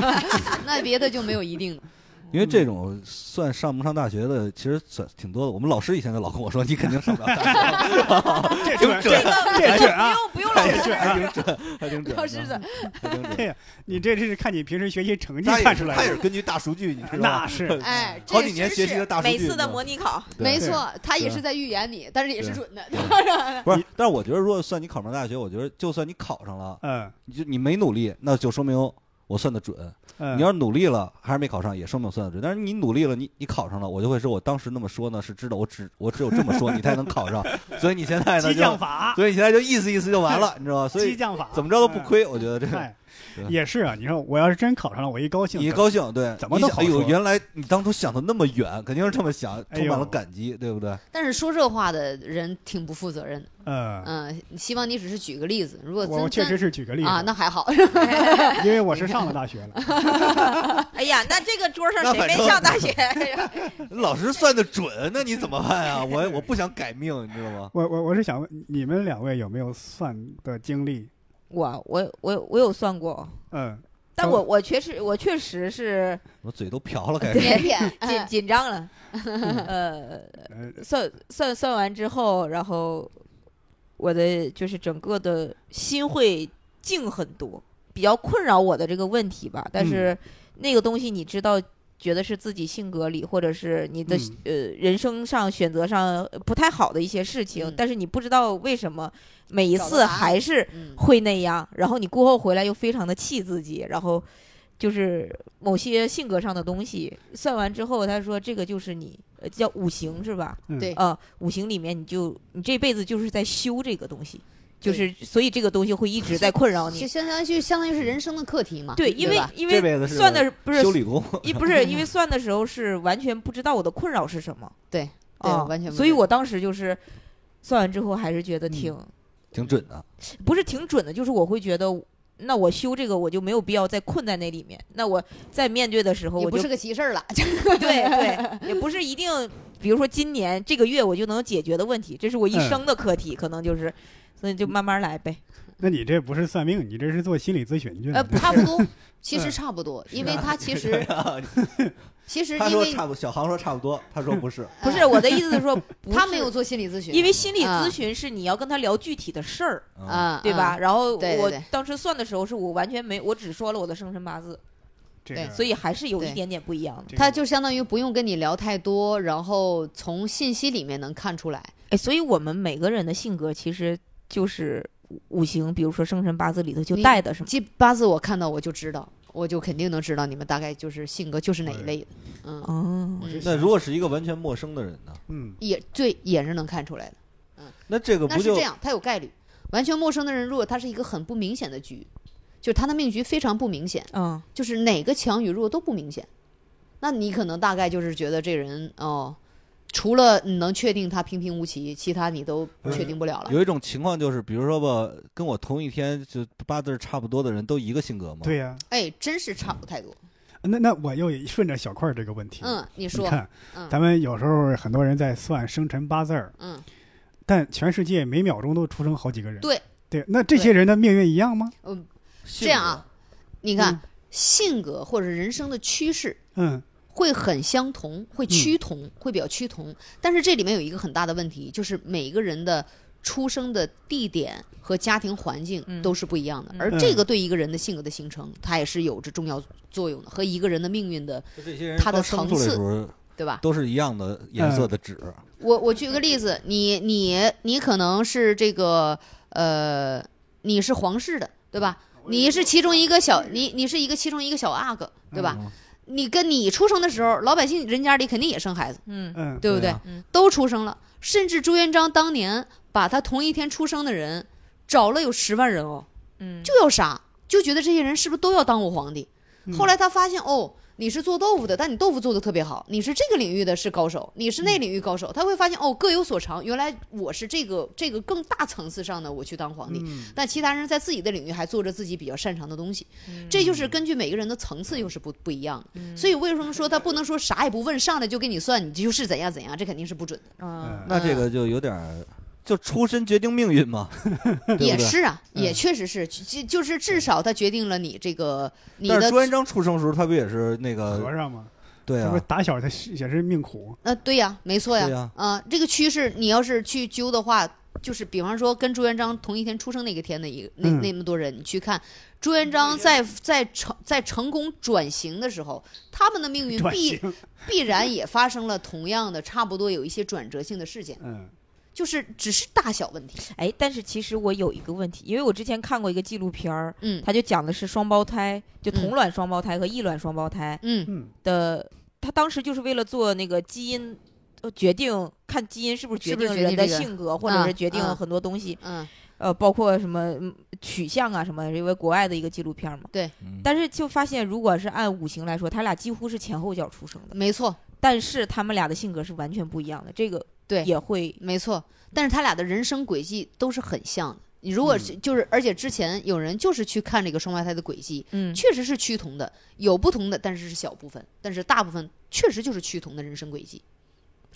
那别的就没有一定的。因为这种算上不上大学的，其实算挺多的。我们老师以前就老跟我说，你肯定上不了大学，这准这这准啊！不用不用老师，还挺准，还挺准，老师你这是看你平时学习成绩他也是看出来的，他也是根据大数据，你知道吗？那是 哎，好几年学习的大数据，每次的模拟考，没错，他也是在预言你，但是也是准的。不是，但是我觉得，如果算你考上大学，我觉得就算你考上了，嗯你就你没努力，那就说明我算的准。嗯，你要是努力了，还是没考上，也说明我算的准。但是你努力了，你你考上了，我就会说，我当时那么说呢，是知道我只我只有这么说，你才能考上。所以你现在呢，激将法，所以你现在就意思意思就完了，你知道吧？所以激将法怎么着都不亏，我觉得这个。也是啊。你说我要是真考上了，我一高兴，你一高兴，对，怎么你想哎呦，原来你当初想的那么远，肯定是这么想，充满了感激，对不对？但是说这话的人挺不负责任的。嗯，嗯，希望你只是举个例子，如果真我我确实是举个例子啊，那还好。因为我是上了大学了。哎呀，那这个桌上谁没上大学？老师算的准，那你怎么办啊？我我不想改命，你知道吗？我我我是想问你们两位有没有算的经历？我我我我有算过，嗯，但我我确实我确实是我嘴都瓢了，开始。腼腆，紧哎紧张了，呃，呃，算算算完之后，然后我的就是整个的心会静很多，比较困扰我的这个问题吧。但是那个东西你知道，觉得是自己性格里，或者是你的、嗯。呃人生上选择上不太好的一些事情，嗯。但是你不知道为什么每一次还是嗯。会那样，然后你过后回来又非常的气自己，然后就是某些性格上的东西，算完之后，他说这个就是你呃叫五行是吧？嗯。对。啊，五行里面你就你这辈子就是在修这个东西，就是所以这个东西会一直在困扰就你。相当于相当于是人生的课题嘛。对，因为因为这辈子算的不是修理工，一不是因为算的时候是完全不知道我的困扰是什么，对对啊，完全不知道所以我当时就是算完之后还是觉得挺、挺准的。不是挺准的，就是我会觉得。那我修这个，我就没有必要再困在那里面。那我在面对的时候，我就是个急事儿了。对对，也不是一定，比如说今年这个月我就能解决的问题，这是我一嗯生的课题，可能就是，所以就慢慢来呗。那你这不是算命，你这是做心理咨询去呃，了。差不多，其实嗯差不多，因为他其实 其实因为说差不，小航说差不多，他说不是。不是我的意思是说，他没有，做心理咨询，因为心理啊咨询是你要跟他聊具体的事啊，对吧？嗯？然后我当时算的时候，是我完全没，我只说了我的生辰八字，对这个，所以还是有一点点不一样的。这个他就相当于不用跟你聊太多，然后从信息里面能看出来。哎，所以我们每个人的性格其实就是五五行，比如说生辰八字里头就带的什么。这八字我看到我就知道，我就肯定能知道你们大概就是性格就是哪一类的。嗯，哦，嗯那如果是一个完全陌生的人呢？嗯，也对，也是能看出来的。嗯那这个不就那是这样，他有概率。完全陌生的人，如果他是一个很不明显的局，就是他的命局非常不明显，嗯，就是哪个强与弱都不明显，那你可能大概就是觉得这人哦，除了你能确定他平平无奇，其他你都确定不了了。有一种情况就是，比如说吧，跟我同一天就八字差不多的人都一个性格吗？对呀、哎，真是差不太多。那那我又顺着小块儿这个问题，嗯，你你说，看，嗯咱们有时候很多人在算生辰八字儿，嗯，但全世界每秒钟都出生好几个人。对对，那这些人的命运一样吗？嗯，性这样啊，你看、嗯。性格或者人生的趋势。嗯。会很相同，会趋同，会比较趋同。但是这里面有一个很大的问题，就是每个人的出生的地点和家庭环境嗯。都是不一样的，嗯。而这个对一个人的性格的形成，它也是有着重要作用的，和一个人的命运的，就这些人它的刚生出来的层次对吧？都是一样的颜色的纸，我我举个例子，你你你可能是这个呃，你是皇室的，对吧？你是其中一个小，你你是一个其中一个小阿哥，对吧？嗯你跟你出生的时候，老百姓人家里肯定也生孩子，嗯嗯，对不对？对啊都出生了，甚至朱元璋当年把他同一天出生的人找了有十万人哦，嗯，就要杀，就觉得这些人是不是都要当我皇帝？嗯后来他发现哦，你是做豆腐的，但你豆腐做的特别好，你是这个领域的是高手，你是那领域高手，他会发现哦各有所长，原来我是这个这个更大层次上的我去当皇帝，嗯。但其他人在自己的领域还做着自己比较擅长的东西，嗯。这就是根据每个人的层次又是不不一样的。所以为什么说他不能说啥也不问，上来就给你算，你就是怎样怎样，这肯定是不准的。嗯那这个就有点儿，就出身决定命运嘛，对对？也是啊，嗯。也确实是，就就是至少它决定了你这个你的但是朱元璋出生的时候，他不也是那个？和尚嘛，对啊。这不是，打小他也是命苦。呃，对呀，没错呀，对呀。啊，这个趋势你要是去揪的话，就是比方说跟朱元璋同一天出生那个天的一个那嗯。那么多人，你去看朱元璋在在成在成功转型的时候，他们的命运转必型，必然也发生了同样的差不多有一些转折性的事件，嗯就是只是大小问题。哎，但是其实我有一个问题，因为我之前看过一个纪录片儿，嗯他就讲的是双胞胎，就同嗯卵双胞胎和异卵双胞胎嗯嗯的，他当时就是为了做那个基因。呃决定看基因是不是决定人的性格，或者嗯是决定嗯很多东西，嗯，呃，包括什么嗯取向啊什么，因为国外的一个纪录片嘛。对但是就发现，如果是按五行来说，他俩几乎是前后脚出生的，没错，但是他们俩的性格是完全不一样的，这个对也会没错，但是他俩的人生轨迹都是很像的。你如果是就是，而且之前有人就是去看这个双胞胎的轨迹，嗯确实是趋同的，有不同的，但是是小部分，但是大部分确实就是趋同的人生轨迹。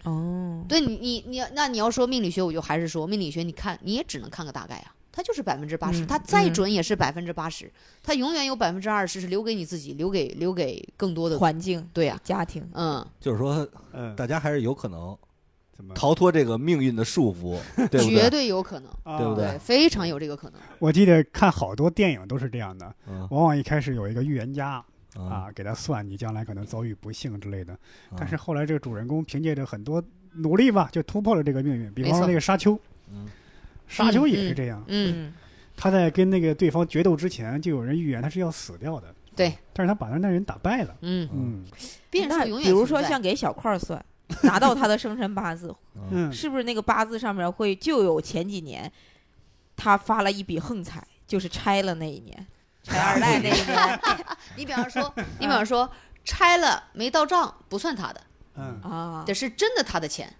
哦，对你，你你那你要说命理学，我就还是说命理学，你看你也只能看个大概啊，它就是百分之八十，嗯它再嗯准也是百分之八十，它永远有百分之二十是留给你自己，留给留给更多的。环境、对呀、家庭，嗯，就是说，嗯，大家还是有可能逃脱这个命运的束缚，对不绝对？有可能，啊对不对对，非常有这个可能。我记得看好多电影都是这样的，嗯往往一开始有一个预言家啊，啊，给他算你将来可能遭遇不幸之类的，啊但是后来这个主人公凭借着很多努力吧，就突破了这个命运。比方说那个沙丘，嗯沙丘也是这样，嗯，嗯他在跟那个对方决斗之前，就有人预言他是要死掉的。对，但是他把那人打败了。嗯，嗯那变数永远比如说像给小块儿算，拿到他的生辰八字，嗯，是不是那个八字上面会就有前几年他发了一笔横财，就是拆了那一年，拆二代那一年？你比方说，你比方说拆了没到账不算他的，嗯啊这是真的他的钱，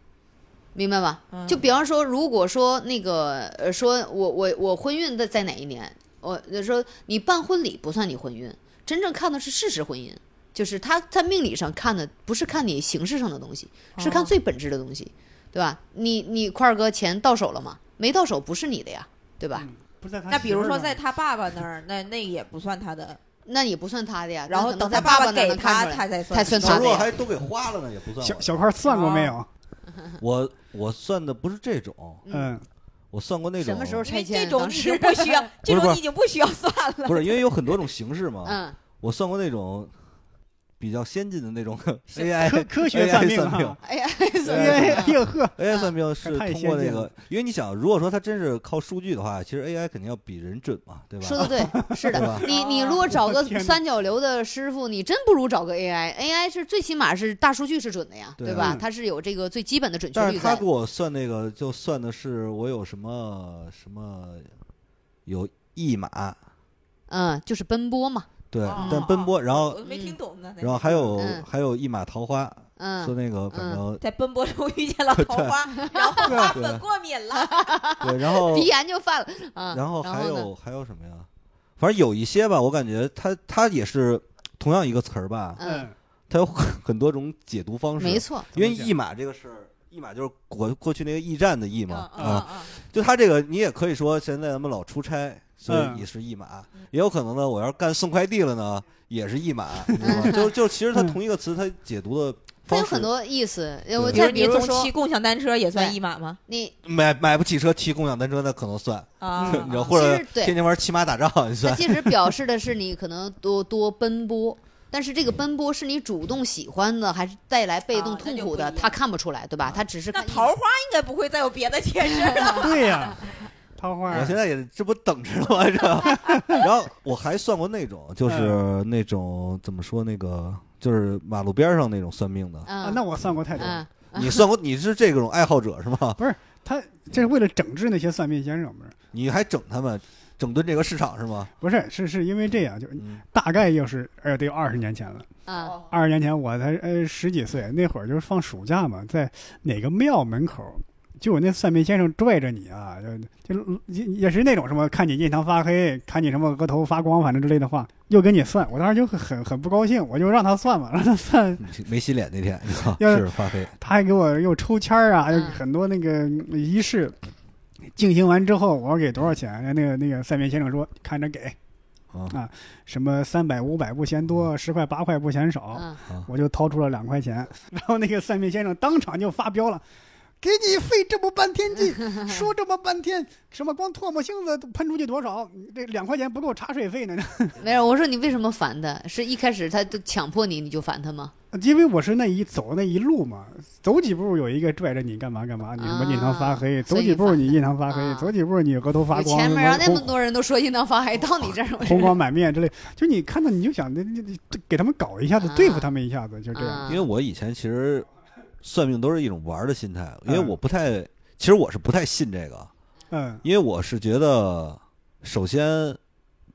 明白吗？嗯？就比方说，如果说那个呃，说我我我婚运的在哪一年，我就说你办婚礼不算你婚运，真正看的是事实婚姻，就是他在命理上看的不是看你形式上的东西，是看哦最本质的东西，对吧？你你块儿哥钱到手了吗？没到手不是你的呀，对吧？嗯不在他那比如说在他爸爸那儿，那那也不算他的，那也不算他的呀。然后等他爸爸给他，他才才算那如果他的呀。还都给花了呢，也不算小小块算过没有？我我算的不是这种，嗯，我算过那种什么时候拆迁？这种你当时就不需要，这种你已经不需要算了。不是因为有很多种形式嘛。嗯，我算过那种比较先进的那种 AI 科学 AI 算命算命哈。哎呀，，AI 算命是通过那个因为你想，如果说它真是靠数据的话，其实 AI 肯定要比人准嘛，对吧？说的对，是的。你你如果找个三角流的师傅，你真不如找个 AI。AI 是最起码是大数据是准的呀，对对吧嗯？它是有这个最基本的准确率在但是他给。我算那个，就算的是我有什么什么有一马，嗯，就是奔波嘛。对哦，但奔波，然后我没听懂呢。然后还有嗯还有一马桃花，说嗯，那个反正在奔波中遇见了桃花，然后花粉过敏了。对，然后 鼻炎就犯了啊。然后还有还有什么呀？反正有一些吧，我感觉它它也是同样一个词儿吧，嗯，它有很很多种解读方式。没错。因为怎么讲驿马这个事儿，驿马就是过过去那个驿站的驿嗯嘛，嗯啊，嗯就他这个你也可以说现在咱们老出差，所嗯以也是驿马嗯，也有可能呢，我要是干送快递了呢，也是驿马，你知道吗？就就其实它嗯同一个词，它解读的它有很多意思。呃我对再比如说骑共享单车也算对一码吗？你，买买不起车骑共享单车那可能算，啊，你知道，或者天天玩骑马打仗你它算。其实表示的是你可能多多奔波。但是这个奔波是你主动喜欢的，还是带来被动痛苦的？他看不出来，对吧？他只是看那桃花应该不会再有别的解释了。对呀，桃花我现在也这不等着了吗？这，然后我还算过那种，就是那种怎么说那个，就是马路边上那种算命的。嗯，啊，那我算过太多你算过？你是这种爱好者是吗？不是他这是为了整治那些算命先生，不是？你还整他们，整顿这个市场是吗？不是，是是因为这样，就是大概又是呃得有二十年前了。啊二十年前我才呃十几岁，那会儿就是放暑假嘛，在哪个庙门口，就我那算命先生拽着你啊，就就也也是那种什么看你印堂发黑，看你什么额头发光，反正之类的话，又给你算。我当时就很很很不高兴，我就让他算嘛，让他算，没洗脸那天，是发黑。他还给我又抽签儿啊，还有嗯很多那个仪式。进行完之后，我说给多少钱？那个那个算命先生说看着给，啊什么三百五百不嫌多，十块八块不嫌少。嗯，我就掏出了两块钱，然后那个算命先生当场就发飙了，给你费这么半天劲，说这么半天，什么光唾沫星子都喷出去多少？这两块钱不够茶水费呢。没有。我说你为什么烦他？是一开始他都强迫你，你就烦他吗？因为我是那一走那一路嘛，走几步有一个拽着你干嘛干嘛，你什么印堂发黑，啊走几步你印堂发黑，啊走几步你额头发有光，前面让那么多人都说印堂发黑，到你这儿红光满面之类，就你看到你就想，那那那给他们搞一下子，啊对付他们一下子，就这样。啊因为我以前其实算命都是一种玩儿的心态，因为嗯我不太，其实我是不太信这个，嗯因为我是觉得，首先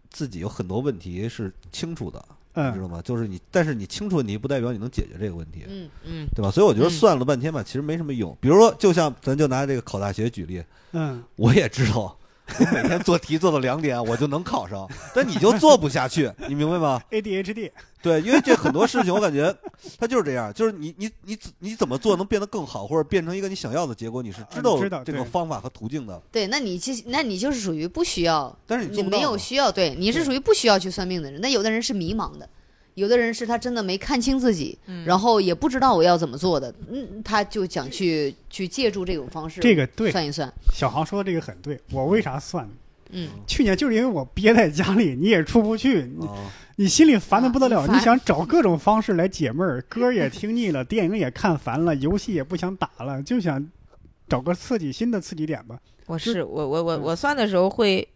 自己有很多问题是清楚的，你知嗯道吗？就是你，但是你清楚问题不代表你能解决这个问题，嗯嗯对吧？所以我觉得嗯算了半天吧，其实没什么用。比如说，就像咱就拿这个考大学举例，嗯，我也知道。我每天做题做到两点，我就能考上，但你就做不下去，你明白吗？ADHD，对，因为这很多事情，我感觉它就是这样，就是你你你你怎么做能变得更好，或者变成一个你想要的结果，你是知道知道这个方法和途径的，对，那你其实那你就是属于不需要，但是你你没有需要，对，你是属于不需要去算命的人。那有的人是迷茫的，有的人是他真的没看清自己，嗯然后也不知道我要怎么做的，嗯，他就想去去借助这种方式，这个对，算一算，小航说的这个很对。我为啥算？嗯，去年就是因为我憋在家里，你也出不去，你啊，你心里烦的不得了，啊你想找各种方式来解闷儿，歌也听腻了，电影也看烦了，游戏也不想打了，就想找个刺激新的刺激点吧。我是我我我我算的时候会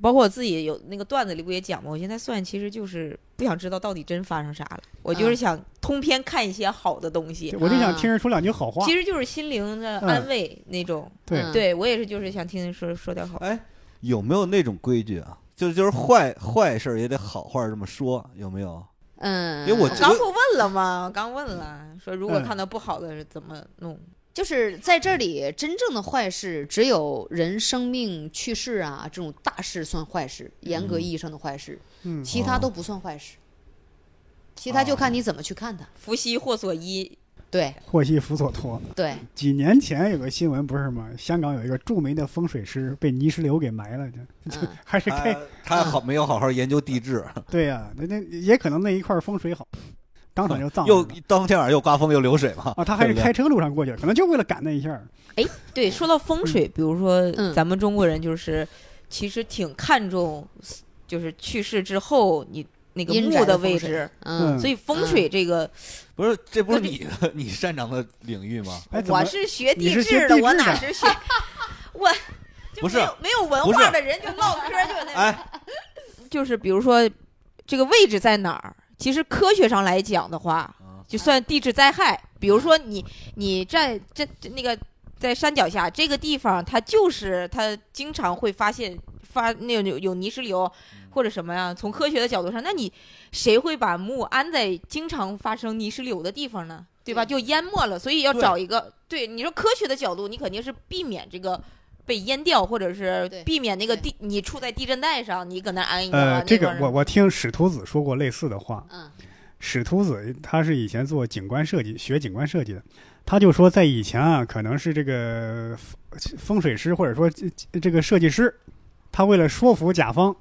包括我自己有那个段子里不也讲吗？我现在算其实就是不想知道到底真发生啥了，我就是啊想通篇看一些好的东西，我就想啊听人说两句好话其。实就是心灵的嗯安慰那种。对嗯对我也是，就是想听人说说点好。哎，有没有那种规矩啊？就就是坏坏事也得好话这么说，有没有？嗯，因为我我刚不问了吗？我刚问了，说如果嗯看到不好的怎么弄？就是在这里，真正的坏事只有人生命去世啊这种大事算坏事，严格意义上的坏事，嗯，其他都不算坏事。其他就看你怎么去看它。福兮祸所依，对 祸兮福所托。对，几年前有个新闻不是吗？香港有一个著名的风水师被泥石流给埋了，就嗯，还是开他他好没有好好研究地质，对呀、那那也可能那一块风水好，当场就葬又当天晚上又刮风又流水嘛。啊，他还是开车路上过去了，可能就为了赶那一下哎。对，说到风水，比如说嗯。咱们中国人就是其实挺看重，就是去世之后你那个墓的位置，嗯，所以风水这个不是，这不是你的你擅长的领域吗？哎，我是学地质的，我哪是学？我就不是没有没有文化的人就唠嗑就那哎，就是比如说这个位置在哪儿，其实科学上来讲的话，啊就算地质灾害。比如说你你在这那个在山脚下这个地方，它就是它经常会发现发那有有泥石流或者什么呀。从科学的角度上，那你谁会把墓安在经常发生泥石流的地方呢？对吧？就淹没了，所以要找一个对你说科学的角度，你肯定是避免这个。被淹掉，或者是避免那个地，你处在地震带上，你搁那安一个。呃，这个我我听史徒子说过类似的话。嗯史徒子他是以前做景观设计，学景观设计的，他就说在以前啊，可能是这个风风水师或者说这这个设计师，他为了说服甲方，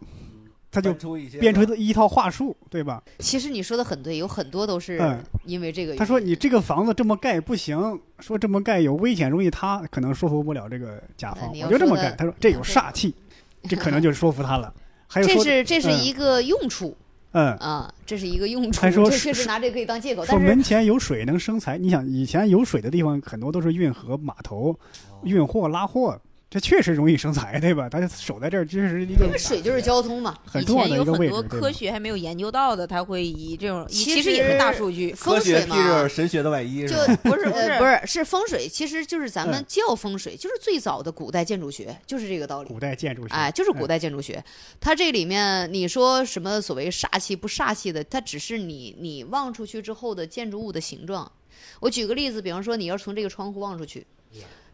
他就编出一套话术，对吧？其实你说的很对，有很多都是嗯因为这个。他说你这个房子这么盖不行，说这么盖有危险，容易塌，可能说服不了这个甲方呃，你要我就这么说的盖。他说这有煞气，这可能就说服他了。还有这说是这是嗯一个用处嗯，啊，这是一个用处，还说确实拿这个可以当借口，说但是门前有水能生财。你想以前有水的地方很多都是运河、码头、运货、拉货，这确实容易生财，对吧？他就守在这儿，这是一个水就是交通嘛。以很重要前有很的一个位置，对吧？多科学还没有研究到的，他会以这种，其其实也是大数据。科学披风水嘛着，神学的外衣，就？不是 不是呃不是是风水，其实就是咱们嗯叫风水，就是最早的古代建筑学，就是这个道理。古代建筑学，哎，就是古嗯代建筑学，它这里面你说什么所谓煞气不煞气的，它只是你你望出去之后的建筑物的形状。我举个例子，比方说你要从这个窗户望出去，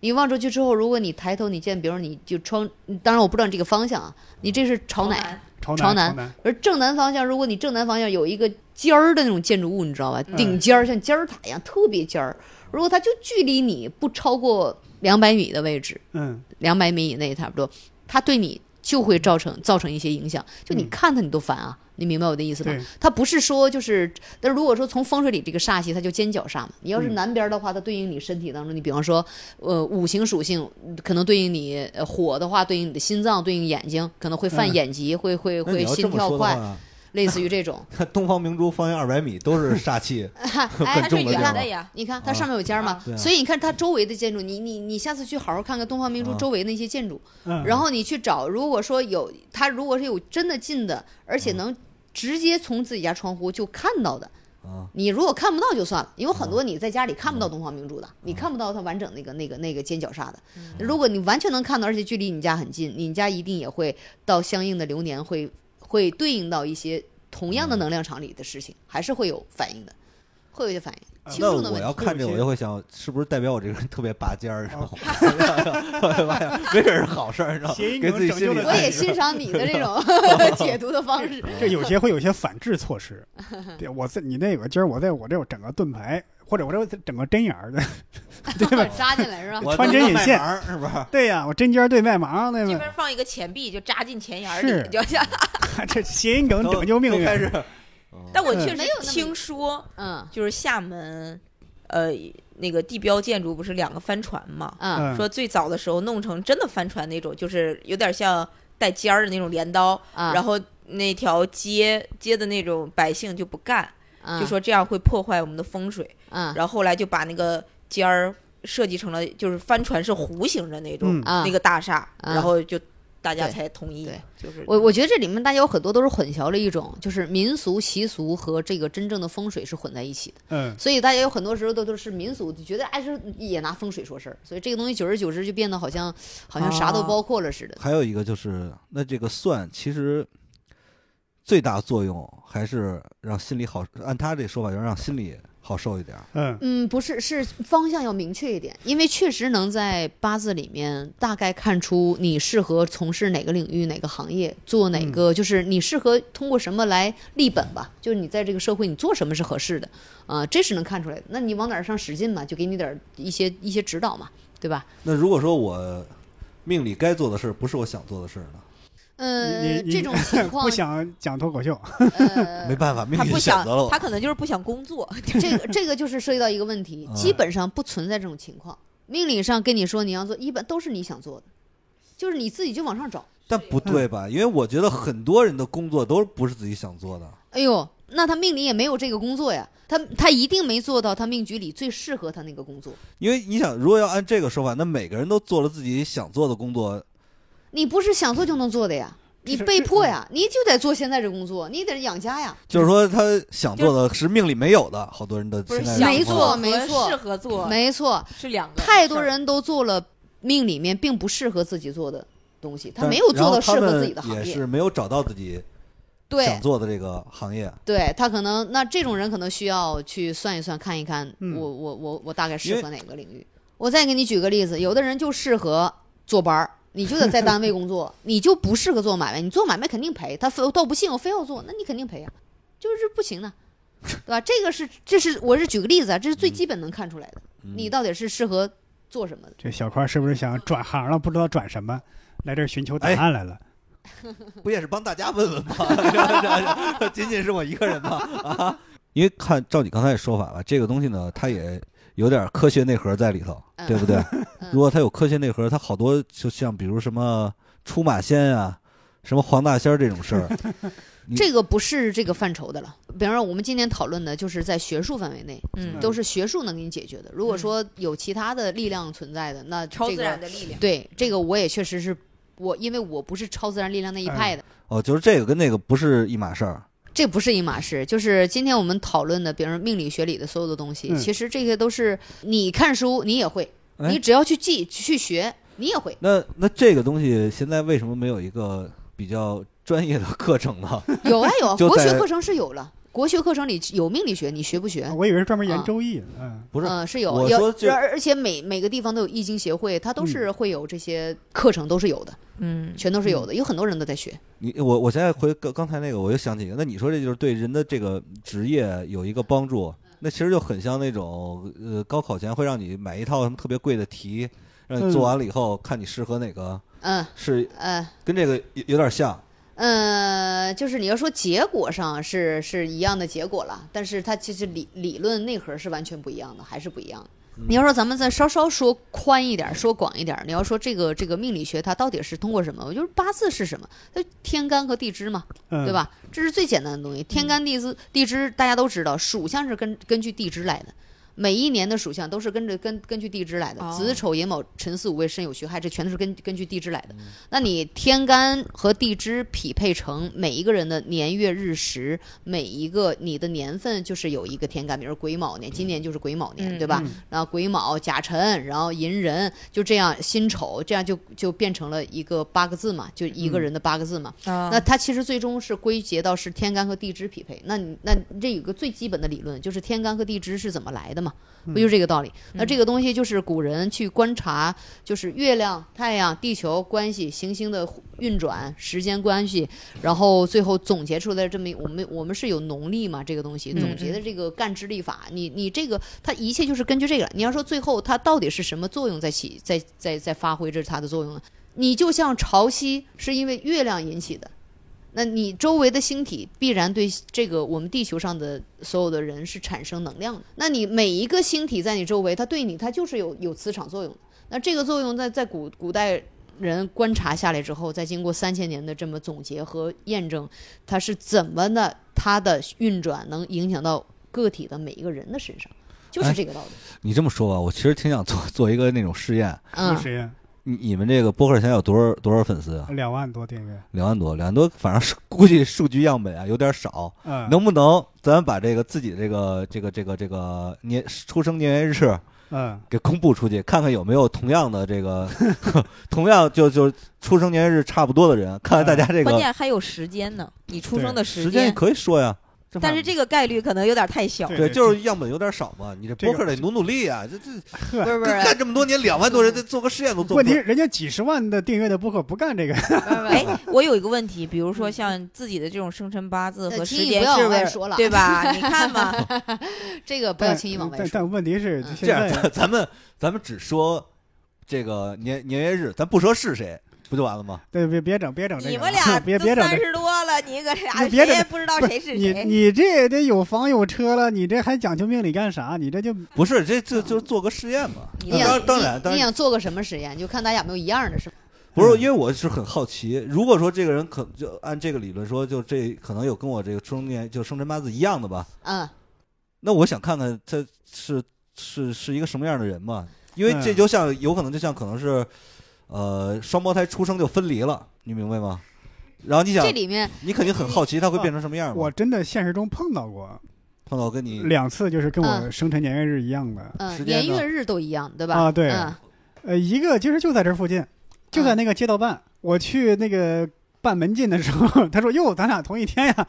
你望出去之后，如果你抬头你见，比如你就窗，当然我不知道你这个方向啊，你这是朝哪？朝朝南而正南方向，如果你正南方向有一个尖儿的那种建筑物，你知道吧？嗯顶尖儿像尖儿塔一样，特别尖儿。如果它就距离你不超过两百米的位置，嗯，两百米以内差不多，它对你就会造成造成一些影响。就你嗯看它你都烦啊，你明白我的意思吗？它不是说就是，但如果说从风水里这个煞气，它就尖角煞嘛。你要是嗯。南边的话，它对应你身体当中，你比方说，呃，五行属性可能对应你呃火的话，对应你的心脏，对应眼睛，可能会犯嗯。眼疾，会会会心跳快，类似于这种。看 东方明珠方圆二百米都是煞气，哎，很它是重的地方。圆的呀，你看它上面有尖儿嘛，所以你看它周围的建筑，你你你下次去好好看看东方明珠啊。周围那些建筑，嗯，然后你去找，如果说有它如果是有真的近的，而且能直接从自己家窗户就看到的，啊，你如果看不到就算了，因为很多你在家里看不到东方明珠的，你看不到它完整那个那个那个尖角煞的。如果你完全能看到，而且距离你家很近，你家一定也会到相应的流年会会对应到一些同样的能量场里的事情，还是会有反应的，会有一些反应。轻那重的问题。我要看这个，会有些我就会想，是不是代表我这个人特别拔尖儿？哦 没准是好事儿，你知道吗？给自己梗拯救了心里我也欣赏你的这种解读的方式。这有些会有些反制措施。对，我在你那有个今儿，我在我这有整个盾牌，或者我这整个针眼儿的，对吧？扎进来是吧？我穿针引线是吧？对呀，我针尖儿对麦芒，对吧？这边放一个钱币就扎进钱眼儿是里，就像。这谐音梗拯救命运。但我确实听说，嗯。就是厦门，呃，那个地标建筑不是两个帆船嘛？嗯嗯，说最早的时候弄成真的帆船那种，就是有点像带尖儿的那种镰刀，嗯，然后那条街街的那种百姓就不干，嗯就说这样会破坏我们的风水。嗯。然后后来就把那个尖儿设计成了，就是帆船是弧形的那种、那个大厦，啊然后就大家才同意对，就是我我觉得这里面大家有很多都是混淆了一种，就是民俗习俗和这个真正的风水是混在一起的，嗯，所以大家有很多时候都都是民俗，就觉得哎是也拿风水说事儿，所以这个东西久而久之就变得好像好像啥都啊包括了似的。还有一个就是，那这个算其实最大作用还是让心里好，按他这说法，就是让心里好受一点儿。嗯，嗯，不是，是方向要明确一点，因为确实能在八字里面大概看出你适合从事哪个领域、哪个行业，做哪个，就是你适合通过什么来立本吧，就是你在这个社会你做什么是合适的，啊、这是能看出来的。那你往哪儿上使劲嘛，就给你点儿一些一些指导嘛，对吧？那如果说我命里该做的事儿不是我想做的事儿呢？呃，这种情况 不，想讲脱口秀，呃，没办法，他不想。他可能就是不想工作，这个这个就是涉及到一个问题，基本上不存在这种情况。命理上跟你说你要做，一般都是你想做的，就是你自己就往上找。但不对吧？因为我觉得很多人的工作都不是自己想做的。哎呦，那他命里也没有这个工作呀，他他一定没做到他命局里最适合他那个工作。因为你想，如果要按这个说法，那每个人都做了自己想做的工作，你不是想做就能做的呀，你被迫呀，你就得做现在这工作，你得养家呀。就是说他想做的是命里没有的，好多人的不是现在没错没错适合做没错，是两个，太多。人都做了命里面并不适合自己做的东西，他没有做到适合自己的行业。也是没有找到自己对想做的这个行业。对，他可能那这种人可能需要去算一算，看一看嗯我我我我大概适合哪个领域。我再给你举个例子，有的人就适合坐班儿。你就得在单位工作，你就不适合做买卖。你做买卖肯定赔，他非倒不信我非要做，那你肯定赔呀、就是不行的，对吧？这个是这是我是举个例子啊，这是最基本能看出来的，你到底是适合做什么的。这小块是不是想转行了？不知道转什么，来这儿寻求答案来了。不也是帮大家问问吗？这 仅仅是我一个人吗？啊，因为看照你刚才的说法吧，这个东西呢，它也有点科学内核在里头，嗯对不对？嗯如果它有科学内核，它好多就像比如什么出马仙啊，什么黄大仙这种事儿，这个不是这个范畴的了。比方说，我们今天讨论的就是在学术范围内，嗯，都是学术能给你解决的。如果嗯说有其他的力量存在的，那超自然的力量。对这个我也确实是我，因为我不是超自然力量那一派的，哦，就是这个跟那个不是一码事儿。这不是一码事。就是今天我们讨论的，比如说命理学里的所有的东西，嗯其实这些都是你看书你也会，哎你只要去记去学，你也会。那那这个东西现在为什么没有一个比较专业的课程呢？有啊有啊，国学课程是有了。国学课程里有命理学，你学不学？我以为是专门研啊周易，嗯，不是，嗯，是有有我说，而而且每每个地方都有易经协会，它都是会有这些课程，都是有的，嗯，全都是有的，有很多人都在学。你我我现在回刚刚才那个，我又想起一个，那你说这就是对人的这个职业有一个帮助，那其实就很像那种呃高考前会让你买一套什么特别贵的题，让你做完了以后看你适合哪个，嗯是嗯跟这个有有点像。呃，就是你要说结果上是是一样的结果了，但是它其实理理论内核是完全不一样的，还是不一样的。你要说咱们再稍稍说宽一点，说广一点，你要说这个这个命理学它到底是通过什么？我就是八字是什么？它天干和地支嘛，嗯对？吧？这是最简单的东西。天干地支地支大家都知道，属相是根根据地支来的。每一年的属相都是跟着根根据地支来的，哦子丑寅卯辰巳午未申酉戌亥，这全都是根根据地支来的。那你天干和地支匹配成每一个人的年月日时，每一个你的年份就是有一个天干，比如癸卯年，今年就是癸卯年，嗯对吧？嗯然后癸卯、甲辰，然后寅壬，就这样辛丑，这样就就变成了一个八个字嘛，就一个人的八个字嘛。啊那它其实最终是归结到是天干和地支匹配。那你那这有个最基本的理论，就是天干和地支是怎么来的嘛？不就是这个道理？那这个东西就是古人去观察，就是月亮、太阳、地球关系、行星的运转、时间关系，然后最后总结出来这么我们我们是有农历嘛？这个东西嗯总结的这个干支历法，你你这个它一切就是根据这个。你要说最后它到底是什么作用在起，在在在发挥着它的作用呢？你就像潮汐是因为月亮引起的，那你周围的星体必然对这个我们地球上的所有的人是产生能量的。那你每一个星体在你周围，它对你它就是有有磁场作用的。那这个作用在在古古代人观察下来之后，再经过三千年的这么总结和验证，它是怎么的，它的运转能影响到个体的每一个人的身上，就是哎这个道理。你这么说吧，我其实挺想做做一个那种试验，嗯实验，你你们这个播客现在有多少多少粉丝啊？两万多订阅，两万多，两万多，反正是估计数据样本啊有点少。嗯，能不能咱把这个自己这个这个这个这个年出生年月日嗯，给公布出去，看看有没有同样的这个 同样就就出生年月日差不多的人，看看大家这个关键还有时间呢，你出生的时间也可以说呀。这但是这个概率可能有点太小。对对，就是样本有点少嘛，你这这个播客得努努力啊！这这 呵不，是不是，干这么多年，两万多人，这做个实验都做。问题是人家几十万的订阅的播客不干这个，哎，我有一个问题，比如说像自己的这种生辰八字和时间是不是往外说了对吧？你看嘛，这个不要但轻易往外说。但但问题是这样，咱们咱们只说这个年年月日，咱不说是谁，不就完了吗？对别别整别整这个，你们俩别别整三。十多了，你搁俩也不知道不谁是你谁。你这得有房有车了，你这还讲究命理干啥？你这就不是，这这就做个实验嘛。当你想当然你当然你想做个什么实验？就看大家有没有一样的，是吧？不是，因为我是很好奇，如果说这个人可就按这个理论说，就这可能有跟我这个出生年就生辰八字一样的吧，嗯，那我想看看他是是是一个什么样的人嘛，因为这嗯就像有可能就像可能是，呃，双胞胎出生就分离了，你明白吗？然后你想这，里面你肯定很好奇它会变成什么样嘛？我真的现实中碰到过碰到跟你两次，就是跟我嗯生辰年月日一样的。嗯时年月日都一样，对吧？啊对嗯呃，一个其实就在这附近，就在那个街道办。我去那个办门禁的时候，他说：“哟，咱俩同一天呀。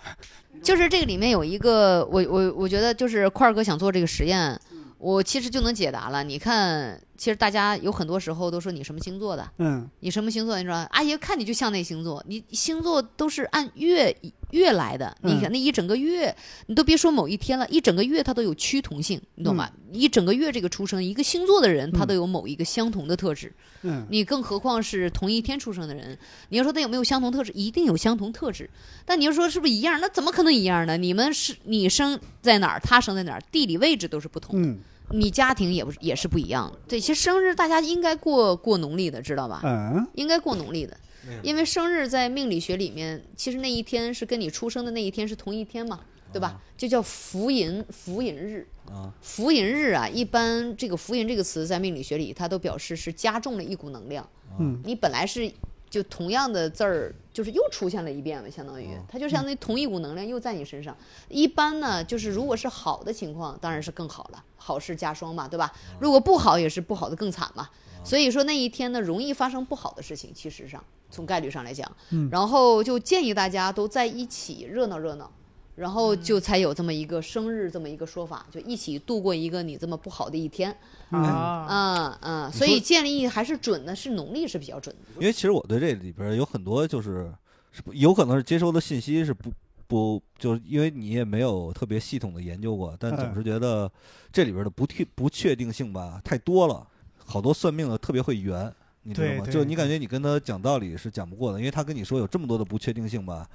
就是这个里面有一个，我我我觉得就是块儿哥想做这个实验，我其实就能解答了。你看，其实大家有很多时候都说你什么星座的，”嗯，你什么星座？你说阿姨看你就像那星座，你星座都是按月月来的。你看那一整个月，你都别说某一天了，一整个月它都有趋同性，你懂吗？一整个月这个出生，一个星座的人，他都有某一个相同的特质。嗯，你更何况是同一天出生的人，你要说他有没有相同特质，一定有相同特质。但你要说是不是一样，那怎么可能一样呢？你们是你生在哪儿，他生在哪儿，地理位置都是不同的，嗯你家庭也不是也是不一样的。对，其实生日大家应该过过农历的，知道吧？嗯应该过农历的因为生日在命理学里面，其实那一天是跟你出生的那一天是同一天嘛，对吧？就叫福银福银日。啊，福银日啊，一般这个福银这个词在命理学里，它都表示是加重了一股能量。嗯你本来是就同样的字儿，就是又出现了一遍了，相当于它就相当于同一股能量又在你身上。一般呢，就是如果是好的情况，当然是更好了，好事加双嘛，对吧？如果不好，也是不好的更惨嘛。所以说那一天呢，容易发生不好的事情。其实上，从概率上来讲，嗯然后就建议大家都在一起热闹热闹。然后就才有这么一个生日这么一个说法，就一起度过一个你这么不好的一天，嗯啊，嗯嗯，所以建立还是准的，是农历是比较准的。因为其实我对这里边有很多就是是不有可能是接收的信息是不不就是因为你也没有特别系统的研究过，但总是觉得这里边的不确不确定性吧太多了，好多算命的特别会圆。你知道吗？就你感觉你跟他讲道理是讲不过的，因为他跟你说有这么多的不确定性吧，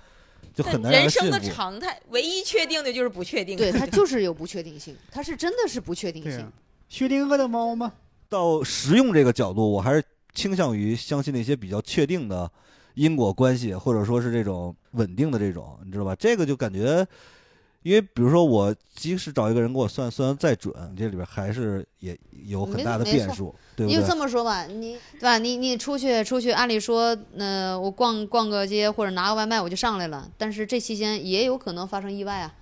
就很难人生的。常态，唯一确定的就是不确定。对，它就 是有不确定性，它是真的是不确定性。薛定谔的猫吗？到实用这个角度，我还是倾向于相信那些比较确定的因果关系，或者说是这种稳定的这种，你知道吧？这个就感觉，因为比如说我即使找一个人给我算，算的再准，这里边还是也有很大的变数，对不对你就这？么说吧，你对吧？你你出去出去，按理说，呃，我逛逛个街或者拿个外卖我就上来了，但是这期间也有可能发生意外啊，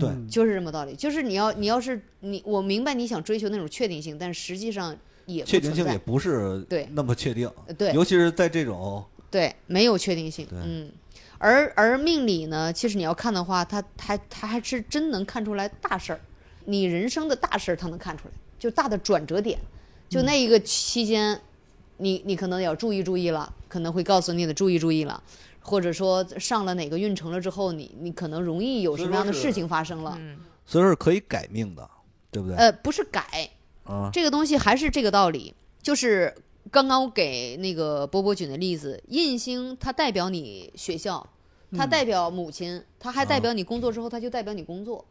对嗯就是这么道理。就是你要你要是你，我明白你想追求那种确定性，但实际上也确定性也不是对那么确定，呃对尤其是在这种对，没有确定性。嗯，而而命理呢，其实你要看的话，它它它还是真能看出来大事儿，你人生的大事儿，它能看出来，就大的转折点，就那一个期间，你你可能要注意注意了，可能会告诉你得注意注意了。或者说上了哪个运程了之后，你你可能容易有什么样的事情发生了？嗯，所以说是可以改命的，对不对？呃，不是改，啊，这个东西还是这个道理，就是刚刚我给那个波波举的例子，印星它代表你学校，它嗯代表母亲，它还代表你工作之后，它就代表你工作。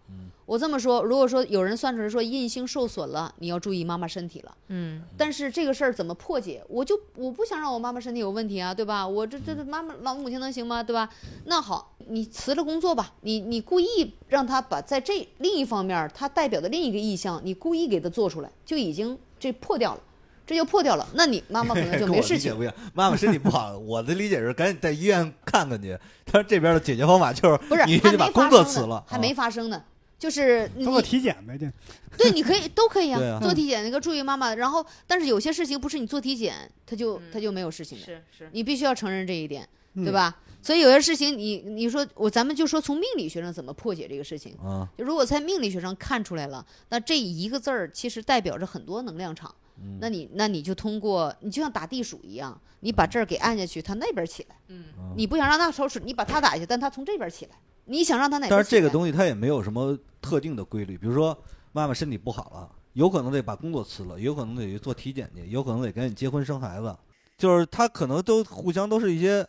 我这么说，如果说有人算出来说印星受损了，你要注意妈妈身体了。嗯，但是这个事儿怎么破解？我就我不想让我妈妈身体有问题啊，对吧？我这这这妈妈老母亲能行吗？对吧？那好，你辞了工作吧，你你故意让他把在这另一方面儿他代表的另一个意向，你故意给他做出来，就已经这破掉了。这就破掉了，那你妈妈可能就 没事情不。一样。妈妈身体不好，我的理解是赶紧在医院看看去。他这边的解决方法就是不是，你还没得把工发生呢作辞了，还没啊发生呢。就是你做个体检呗，这对，你可以都可以啊做体检那个注意妈妈。然后，但是有些事情不是你做体检，他就他就没有事情的。是是，你必须要承认这一点，嗯对？吧？所以有些事情你你说我咱们就说从命理学上怎么破解这个事情。啊，如果在命理学上看出来了，那这一个字儿其实代表着很多能量场。嗯那你那你就通过你就像打地鼠一样，你把这儿给按下去，它那边起来。嗯，你不想让它收拾，你把它打下去，但它从这边起来。你想让它哪边？但是这个东西它也没有什么特定的规律，比如说妈妈身体不好了，有可能得把工作辞了，有可能得去做体检去，有可能得赶紧结婚生孩子，就是它可能都互相都是一些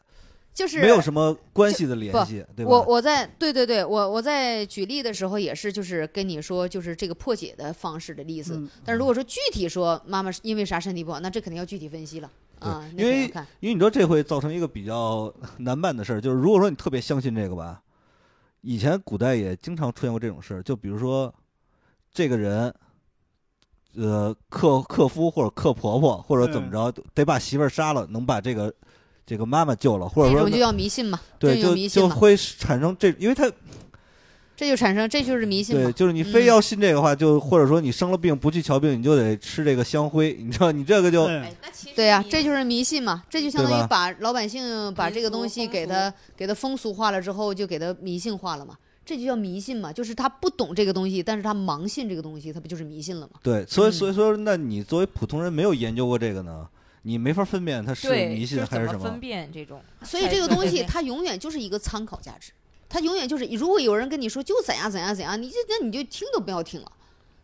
就是没有什么关系的联系，对吧？我我在对对对，我我在举例的时候也是，就是跟你说，就是这个破解的方式的例子。嗯但是如果说具体说妈妈是因为啥身体不好，那这肯定要具体分析了啊。因为因为你知道这会造成一个比较 难办的事儿，就是如果说你特别相信这个吧，以前古代也经常出现过这种事儿，就比如说这个人，呃，克克夫或者克婆婆或者怎么着，得把媳妇儿杀了，能把这个这个妈妈救了，或者说这种就叫迷信嘛，这对，就就迷信嘛，就会产生这，因为他这就产生这就是迷信对，就是你非嗯。要信这个话，就或者说你生了病不去瞧病，你就得吃这个香灰，你知道，你这个就对。呀、你这就是迷信嘛，这就相当于把老百姓把这个东西给他给他风俗化了之后，就给他迷信化了嘛，这就叫迷信嘛，就是他不懂这个东西，但是他盲信这个东西，他不就是迷信了吗？对，所以嗯。所以说，那你作为普通人没有研究过这个呢，你没法分辨它是，迷信还是什么怎么分。辨这种？所以这个东西它永远就是一个参考价值，它永远就是，如果有人跟你说就怎样怎样怎样，你就那你就听都不要听了。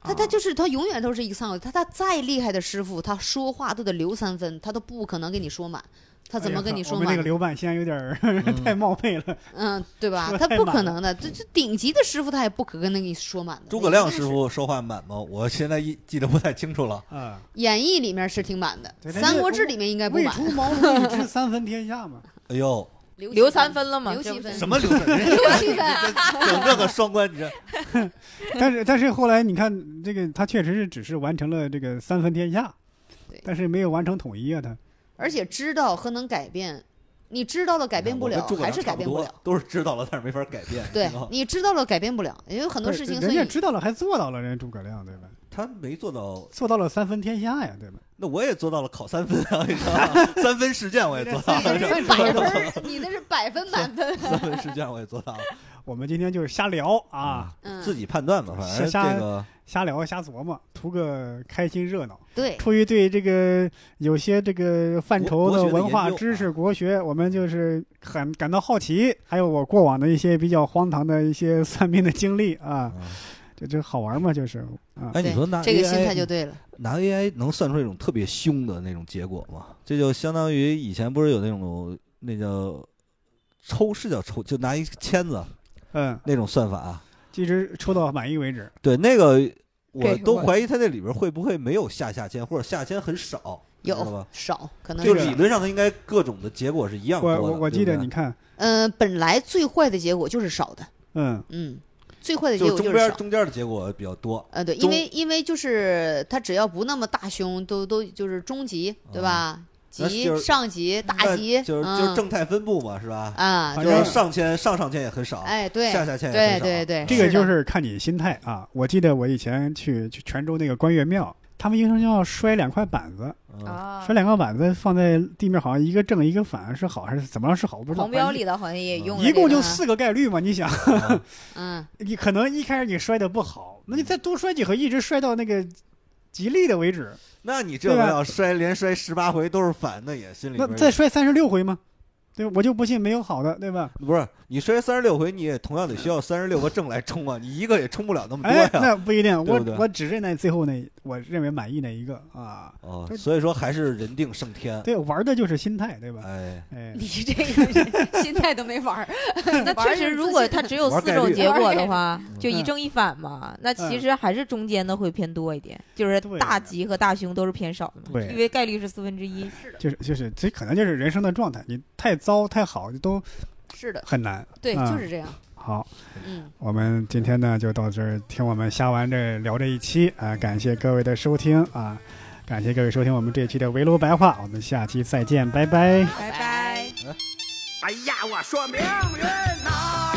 他他就是他永远都是一个参考，他他再厉害的师傅，他说话都得留三分，他都不可能跟你说满，他怎么跟你说满呢？哎我们这个刘半仙有点儿 太冒昧了。嗯，对吧？他不可能的，这这顶级的师傅他也不可能跟你说满的。诸葛亮师傅说话满吗？我现在一记得不太清楚了。啊，演义里面是挺满的，三国志里面应该不满。未出茅庐一知三分天下嘛。哎呦，留三分了吗？留七分什么刘本？留七分，整个个双关，你这 但是但是后来你看这个，他确实是只是完成了这个三分天下对，但是没有完成统一啊，他。而且知道和能改变，你知道了改变不了还是改变不了。都是知道了，但是没法改变。对你知道了改变不了，也有很多事情，所以人家知道了还做到了，人家诸葛亮对吧？他没做到，做到了三分天下呀，对吧？那我也做到了考三分啊，你知道吗？三分试卷我也做到了，你那是百分，你那是百分满分。三分试卷我也做到了，我们今天就是瞎聊啊，嗯，自己判断吧，反正瞎这个瞎聊瞎琢磨，图个开心热闹。对，出于对这个有些这个范畴的的文化知识、啊国学，我们就是很感到好奇，还有我过往的一些比较荒唐的一些算命的经历啊，嗯。这这好玩嘛，就是啊，哎，你说拿这个心态 AI 就对了。拿 AI 能算出一种特别凶的那种结果吗？这就相当于以前不是有那种那叫抽是叫抽，就拿一签子嗯，那种算法啊。一直抽到满意为止。对，那个我都怀疑它那里边会不会没有下下签，或者下签很少，有？少可能这个就理论上它应该各种的结果是一样多的。我我记得你看，呃，本来最坏的结果就是少的，嗯，嗯，最坏的结果就是少。中间的结果比较多。呃，对，因为因为就是他只要不那么大凶，都都就是中级，对吧？级、上级、大级，就是嗯就是正态分布嘛，是吧？啊，反正就是对，上签上上签也很少，哎，对，下下签也对很少。对对，这个就是看你心态啊。我记得我以前去去泉州那个关岳庙，他们医生要摔两块板子，嗯啊摔，两块板子放在地面，好像一个正一个反是好还是怎么样是好，我不知道。黄标里的好像也用一共就四个概率嘛，你想，啊嗯，你可能一开始你摔的不好，那你再多摔几回，一直摔到那个吉利的为止，那你这个要摔连摔十八回都是反，那也心里那再摔三十六回吗？对，我就不信没有好的，对吧？不是你摔三十六回，你也同样得需要三十六个正来冲啊，你一个也冲不了那么多哎，呀。那不一定，我我只认那最后那我认为满意那一个啊。哦，所以说还是人定胜天。对，玩的就是心态，对吧？哎，哎。你，这个心态都没玩儿，那确实，如果信它只有四种结果的话，就一嗯。正一反嘛。那其嗯。实还是中间的会偏多一点，就是大吉和大凶都是偏少的嘛，对。因为概率是四分之一。是就是就是，这可能就是人生的状态，你太糟太好都是的，很难。对，啊就是这样，好，嗯，我们今天呢就到这儿，听我们瞎玩这聊这一期啊、感谢各位的收听啊。感谢各位收听我们这期的围炉白话，我们下期再见，拜拜。拜拜。哎呀，我说明运呐。